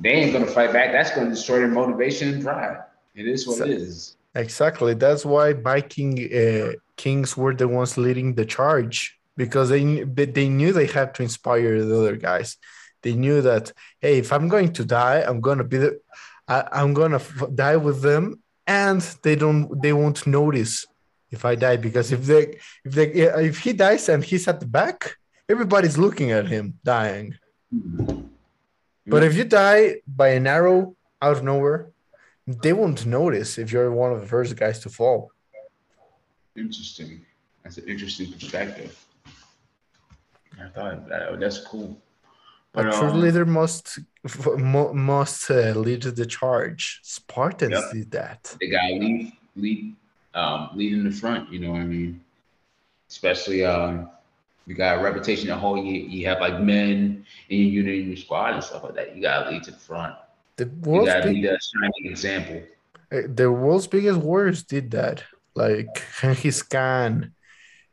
they ain't gonna fight back. That's gonna destroy their motivation and pride. It is what it is. Exactly. That's why Viking uh, kings were the ones leading the charge because they they knew they had to inspire the other guys. They knew that hey, if I'm going to die, I'm gonna be the I, I'm gonna die with them, and they don't they won't notice if I die because if they if they if he dies and he's at the back, everybody's looking at him dying. But if you die by an arrow out of nowhere, they won't notice if you're one of the first guys to fall. Interesting. That's an interesting perspective. I thought that, that's cool. But, a true um, leader must must uh, lead the charge. Spartans yep. did that. They got lead lead um, lead in the front. You know what I mean? Especially um, you got a reputation at home. You, you have like men in your unit, in your squad, and stuff like that. You got to lead to the front. The world's you got to be a shining example. The world's biggest warriors did that, like Genghis Khan,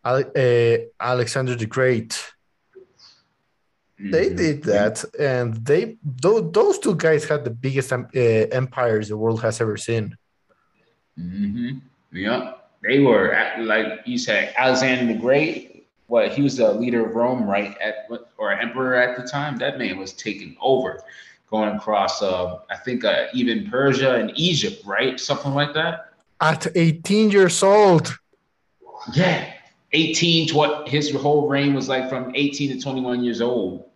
uh, Alexander the Great. They mm-hmm. did that, and they those, those two guys had the biggest uh, empires the world has ever seen. Mm-hmm. Yeah, they were like you said, Alexander the Great what he was the leader of Rome, right? At or emperor at the time. That man was taking over, going across. Uh, I think uh, even Persia and Egypt, right? Something like that. At 18 years old. Yeah, 18 to what his whole reign was like from 18 to 21 years old.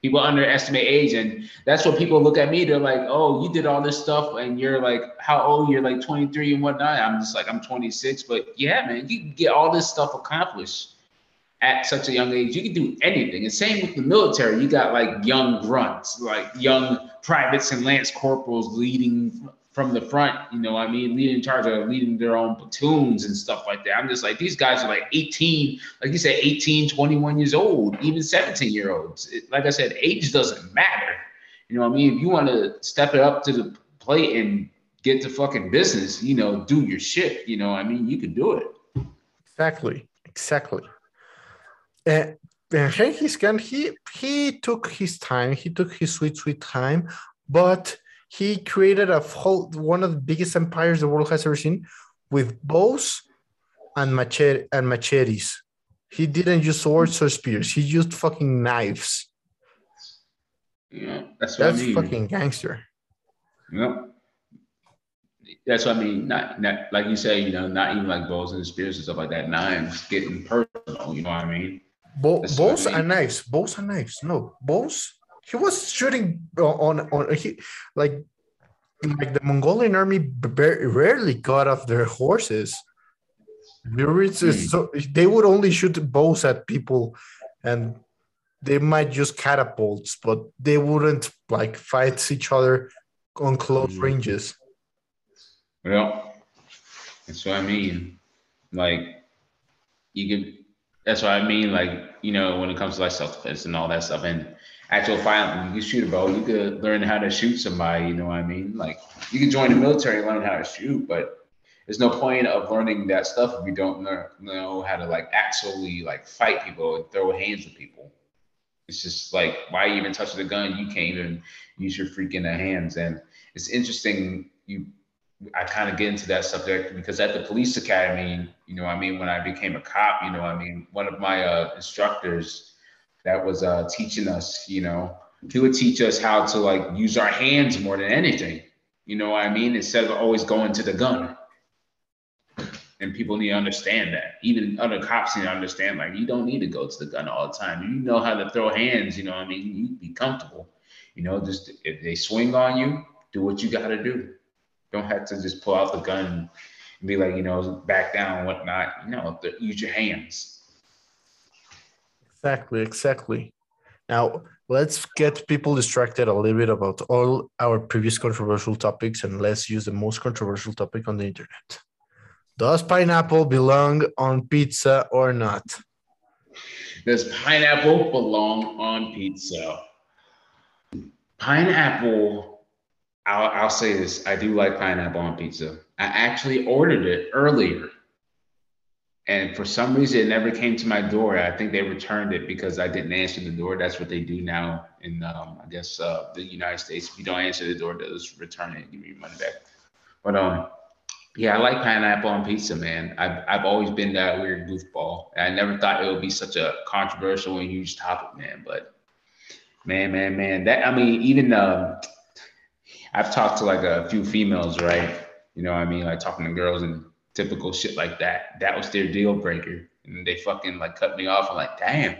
People underestimate age, and that's what people look at me. They're like, "Oh, you did all this stuff, and you're like, how old? You're like 23 and whatnot." I'm just like, "I'm 26," but yeah, man, you get all this stuff accomplished at such a young age, you can do anything. And same with the military, you got like young grunts, like young privates and lance corporals leading from the front, you know, I mean, leading in charge of leading their own platoons and stuff like that. I'm just like, these guys are like 18, like you said, 18, 21 years old, even 17 year olds. It, like I said, age doesn't matter. You know what I mean? If you want to step it up to the plate and get to fucking business, you know, do your shit, you know, I mean, you can do it. Exactly. Exactly uh, Genghis Khan, he he took his time, he took his sweet sweet time, but he created a whole one of the biggest empires the world has ever seen with bows and machete and machetes. He didn't use swords or spears. He used fucking knives. Yeah, that's that's I mean. fucking gangster. Yep. That's what I mean. Not, not like you say, you know, not even like bows and spears and stuff like that. Knives, getting personal. You know what I mean? Bo- mean. and knives. Bows and knives. No, bows. He was shooting on on he like like the Mongolian army very rarely got off their horses. Hmm. So they would only shoot bows at people, and they might use catapults, but they wouldn't like fight each other on close mm. ranges. Well, that's what I mean. Like you can that's what I mean. Like, you know, when it comes to like self defense and all that stuff and actual fighting, you can shoot a bow, you could learn how to shoot somebody, you know what I mean? Like, you can join the military and learn how to shoot, but there's no point of learning that stuff if you don't know how to like actually like fight people and throw hands with people. It's just like, why even touch the gun? You can't even use your freaking hands. And it's interesting. You I kind of get into that subject because at the police academy, you know, I mean, when I became a cop, you know, I mean, one of my uh, instructors that was uh, teaching us, you know, he would teach us how to like use our hands more than anything. You know what I mean? Instead of always going to the gun. And people need to understand that. Even other cops need to understand, like, you don't need to go to the gun all the time. You know how to throw hands, you know I mean? You be comfortable. You know, just if they swing on you, do what you got to do don't have to just pull out the gun and be like, you know, back down and whatnot. You know, the, use your hands. Exactly, exactly. Now, let's get people distracted a little bit about all our previous controversial topics and let's use the most controversial topic on the internet. Does pineapple belong on pizza or not? Does pineapple belong on pizza? Pineapple I'll, I'll say this. I do like pineapple on pizza. I actually ordered it earlier. And for some reason, it never came to my door. I think they returned it because I didn't answer the door. That's what they do now in, um, I guess, uh, the United States. If you don't answer the door, they'll just return it and give you your money back. But um, yeah, I like pineapple on pizza, man. I've, I've always been that weird goofball. I never thought it would be such a controversial and huge topic, man. But man, man, man, that I mean, even uh, I've talked to like a few females, right? You know, what I mean, like talking to girls and typical shit like that. That was their deal breaker, and they fucking like cut me off. I'm like, damn,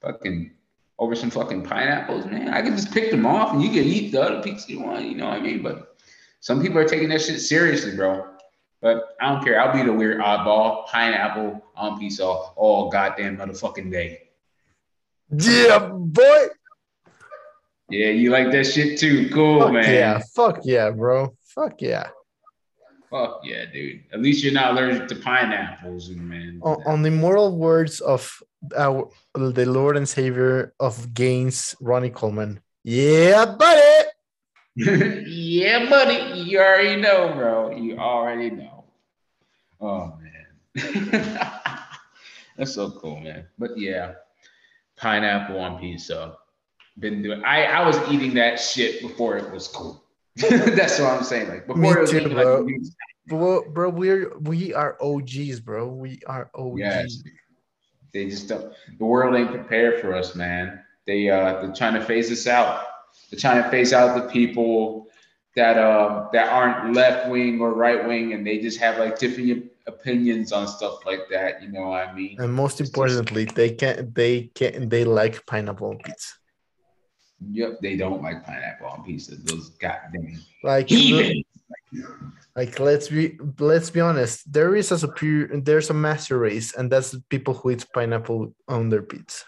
fucking over some fucking pineapples, man. I can just pick them off and you can eat the other pizza you want, you know what I mean? But some people are taking that shit seriously, bro. But I don't care. I'll be the weird oddball, pineapple on pizza all goddamn motherfucking day. Yeah, boy. Yeah, you like that shit too. Cool, Fuck man. yeah. Fuck yeah, bro. Fuck yeah. Fuck yeah, dude. At least you're not allergic to pineapples, man. On, on the moral words of our the Lord and Savior of gains, Ronnie Coleman. Yeah, buddy. yeah, buddy. You already know, bro. You already know. Oh man. That's so cool, man. But yeah, pineapple on pizza. Been doing I, I was eating that shit before it was cool. That's what I'm saying. Like before Me it was too, bro. like, Bro, bro, we're we are OGs, bro. We are OGs. Yes. They just don't, the world ain't prepared for us, man. They uh they're trying to phase us out. They're trying to phase out the people that uh that aren't left wing or right wing and they just have like different opinions on stuff like that. You know what I mean? And most importantly, they can't they can't they like pineapple pizza. Yep, they don't like pineapple on pizza. Those goddamn Like heathen. like let's be let's be honest, there is a superior there's a master race, and that's the people who eat pineapple on their pizza.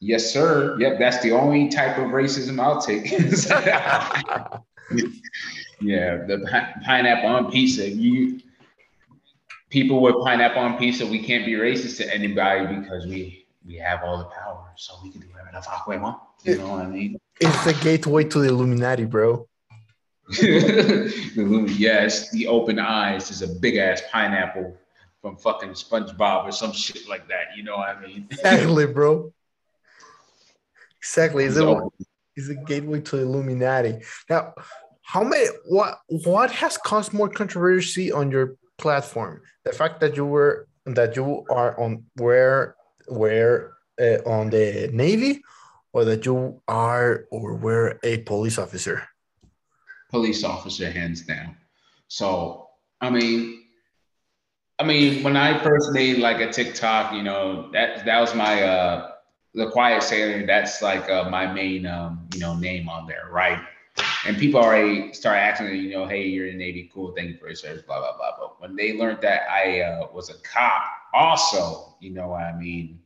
Yes, sir. Yep, that's the only type of racism I'll take. yeah, the pi- pineapple on pizza. You people with pineapple on pizza, we can't be racist to anybody because we we have all the power, so we can do whatever the fuck we want. You know what I mean? It's the gateway to the Illuminati, bro. yes, the open eyes is a big ass pineapple from fucking SpongeBob or some shit like that. You know what I mean? Exactly, bro. Exactly. Is a, it's a gateway to the Illuminati. Now, how many what what has caused more controversy on your platform? The fact that you were that you are on where where uh, on the Navy or that you are or were a police officer? police officer hands down. So I mean, I mean, when I first made like a TikTok, you know, that that was my uh the quiet sailor, that's like uh, my main um, you know, name on there, right? And people already start asking, you know, hey, you're in the Navy, cool, thank you for your service, blah, blah, blah. But when they learned that I uh, was a cop, also, you know what I mean?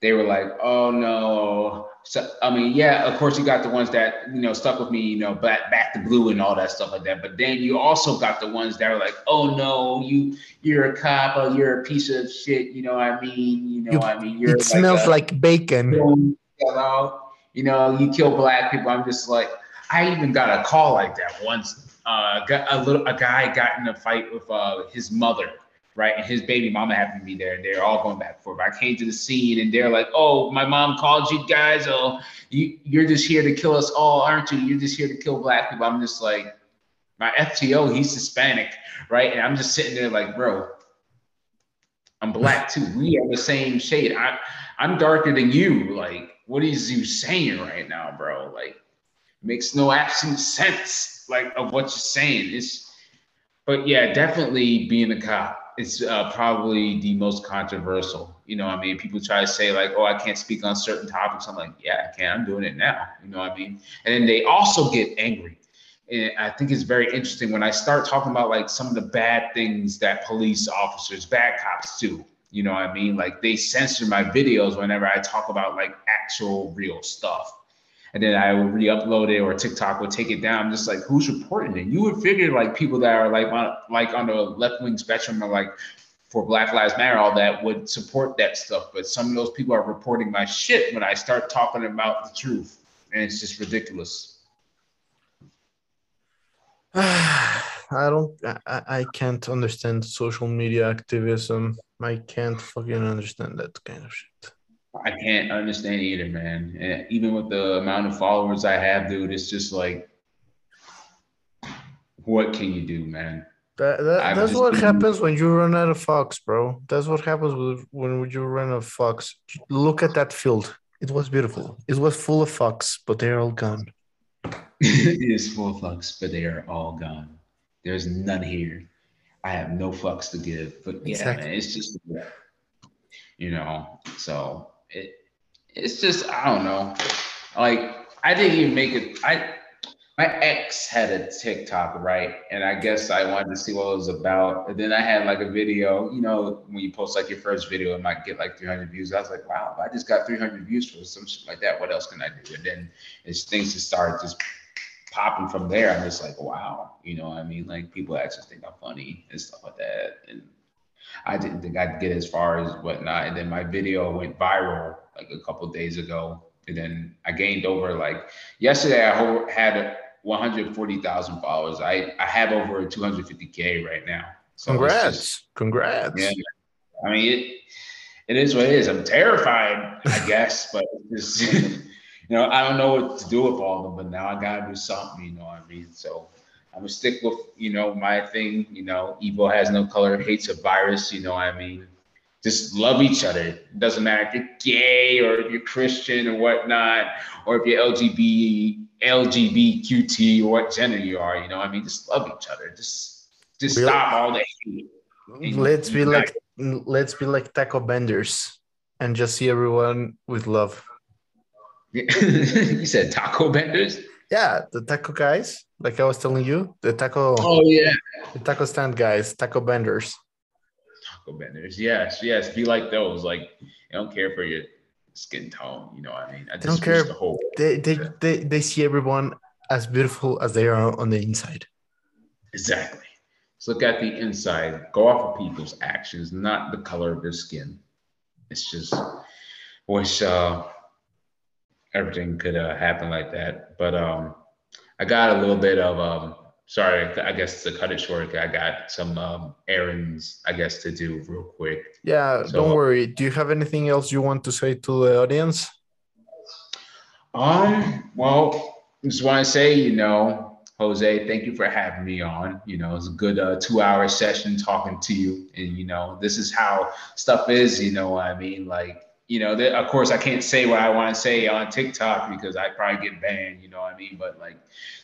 They were like, oh no. So I mean, yeah, of course you got the ones that you know stuck with me, you know, back back to blue and all that stuff like that. But then you also got the ones that are like, oh no, you you're a cop, or you're a piece of shit, you know what I mean? You know You- what I mean? You're It smells a- like bacon. you know, you know, you kill black people. I'm just like, I even got a call like that once. Uh, got a little, a guy got in a fight with uh, his mother, right, and his baby mama happened to be there, and they're all going back and forth. I came to the scene, and they're like, "Oh, my mom called you guys. Oh, you, you're just here to kill us all, aren't you? You're just here to kill black people." I'm just like, my FTO, he's Hispanic, right, and I'm just sitting there like, bro. I'm black too. We are the same shade. I, I'm darker than you. Like, what is you saying right now, bro? Like, makes no absolute sense. Like of what you're saying. It's, but yeah, definitely being a cop is uh, probably the most controversial. You know, I mean, people try to say like, oh, I can't speak on certain topics. I'm like, yeah, I can. I'm doing it now. You know what I mean? And then they also get angry. And I think it's very interesting when I start talking about like some of the bad things that police officers, bad cops do. You know what I mean? Like they censor my videos whenever I talk about like actual real stuff. And then I will re-upload it or TikTok will take it down. I'm just like, who's reporting it? You would figure like people that are like on like on the left wing spectrum or like for Black Lives Matter, all that would support that stuff. But some of those people are reporting my shit when I start talking about the truth. And it's just ridiculous. I don't. I, I can't understand social media activism. I can't fucking understand that kind of shit. I can't understand either, man. And even with the amount of followers I have, dude, it's just like, what can you do, man? That, that that's what been- happens when you run out of fox, bro. That's what happens with, when you run out of fox. Look at that field. It was beautiful. It was full of fox, but they're all gone. it is full of fucks, but they are all gone. There's none here. I have no fucks to give. But yeah, Exactly. man, it's just you know, so it it's just I don't know. Like I didn't even make it. I my ex had a TikTok, right? And I guess I wanted to see what it was about. And then I had like a video, you know, when you post like your first video, it might get like 300 views. I was like, wow, I just got 300 views for some shit like that. What else can I do? And then as things just started just popping from there, I'm just like, wow, you know what I mean? Like people actually think I'm funny and stuff like that. And I didn't think I'd get as far as whatnot. And then my video went viral like a couple days ago. And then I gained over like yesterday, I had 140,000 followers. I, I have over 250K right now. So Congrats. Just, Congrats. Yeah. I mean, it, it is what it is. I'm terrified, I guess, but just, you know, I don't know what to do with all of them, but now I got to do something, you know what I mean? So I'm gonna stick with, you know, my thing, you know, evil has no color, hates a virus, you know what I mean? Just love each other. It doesn't matter if you're gay or if you're Christian or whatnot, or if you're LGBT LGBTQT or what gender you are. You know, I mean, just love each other. Just just really? stop all the hate. Let's be like let's be like taco benders and just see everyone with love. you said taco benders? Yeah, the taco guys, like I was telling you, the taco. Oh yeah, the taco stand guys, taco benders. Taco benders, yes, yes. Be like those. Like, I don't care for your skin tone. You know what I mean? I they don't care. The whole, they, they, they, they see everyone as beautiful as they are on the inside. Exactly. Let's look at the inside. Go off of people's actions, not the color of their skin. It's just which uh, everything could uh, happen like that. But um, I got a little bit of um, sorry, I guess to cut it short, I got some um, errands, I guess, to do real quick. Yeah, so, don't worry. Do you have anything else you want to say to the audience? Um, well, just want to say, you know, Jose, thank you for having me on. You know, it's a good uh, two-hour session talking to you, and you know, this is how stuff is. You know, I mean, like you know, th- of course, I can't say what I want to say on TikTok because I probably get banned. You know what I mean? But like,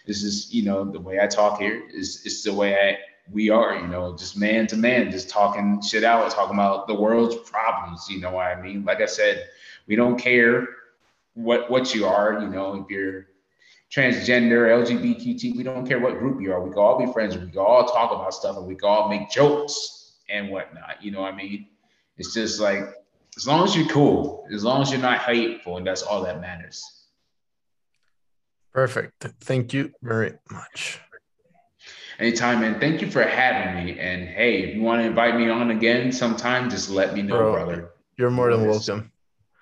this is, you know, the way I talk here is is the way I we are. You know, just man to man, just talking shit out, talking about the world's problems. You know what I mean? Like I said, we don't care what what you are. You know, if you're transgender, LGBTQ, we don't care what group you are. We can all be friends. We can all talk about stuff, and we can all make jokes and whatnot. You know what I mean? It's just like as long as you're cool, as long as you're not hateful, and that's all that matters. Perfect. Thank you very much. Anytime, man. Thank you for having me. And hey, if you want to invite me on again sometime, just let me know, Bro, brother. You're more than welcome.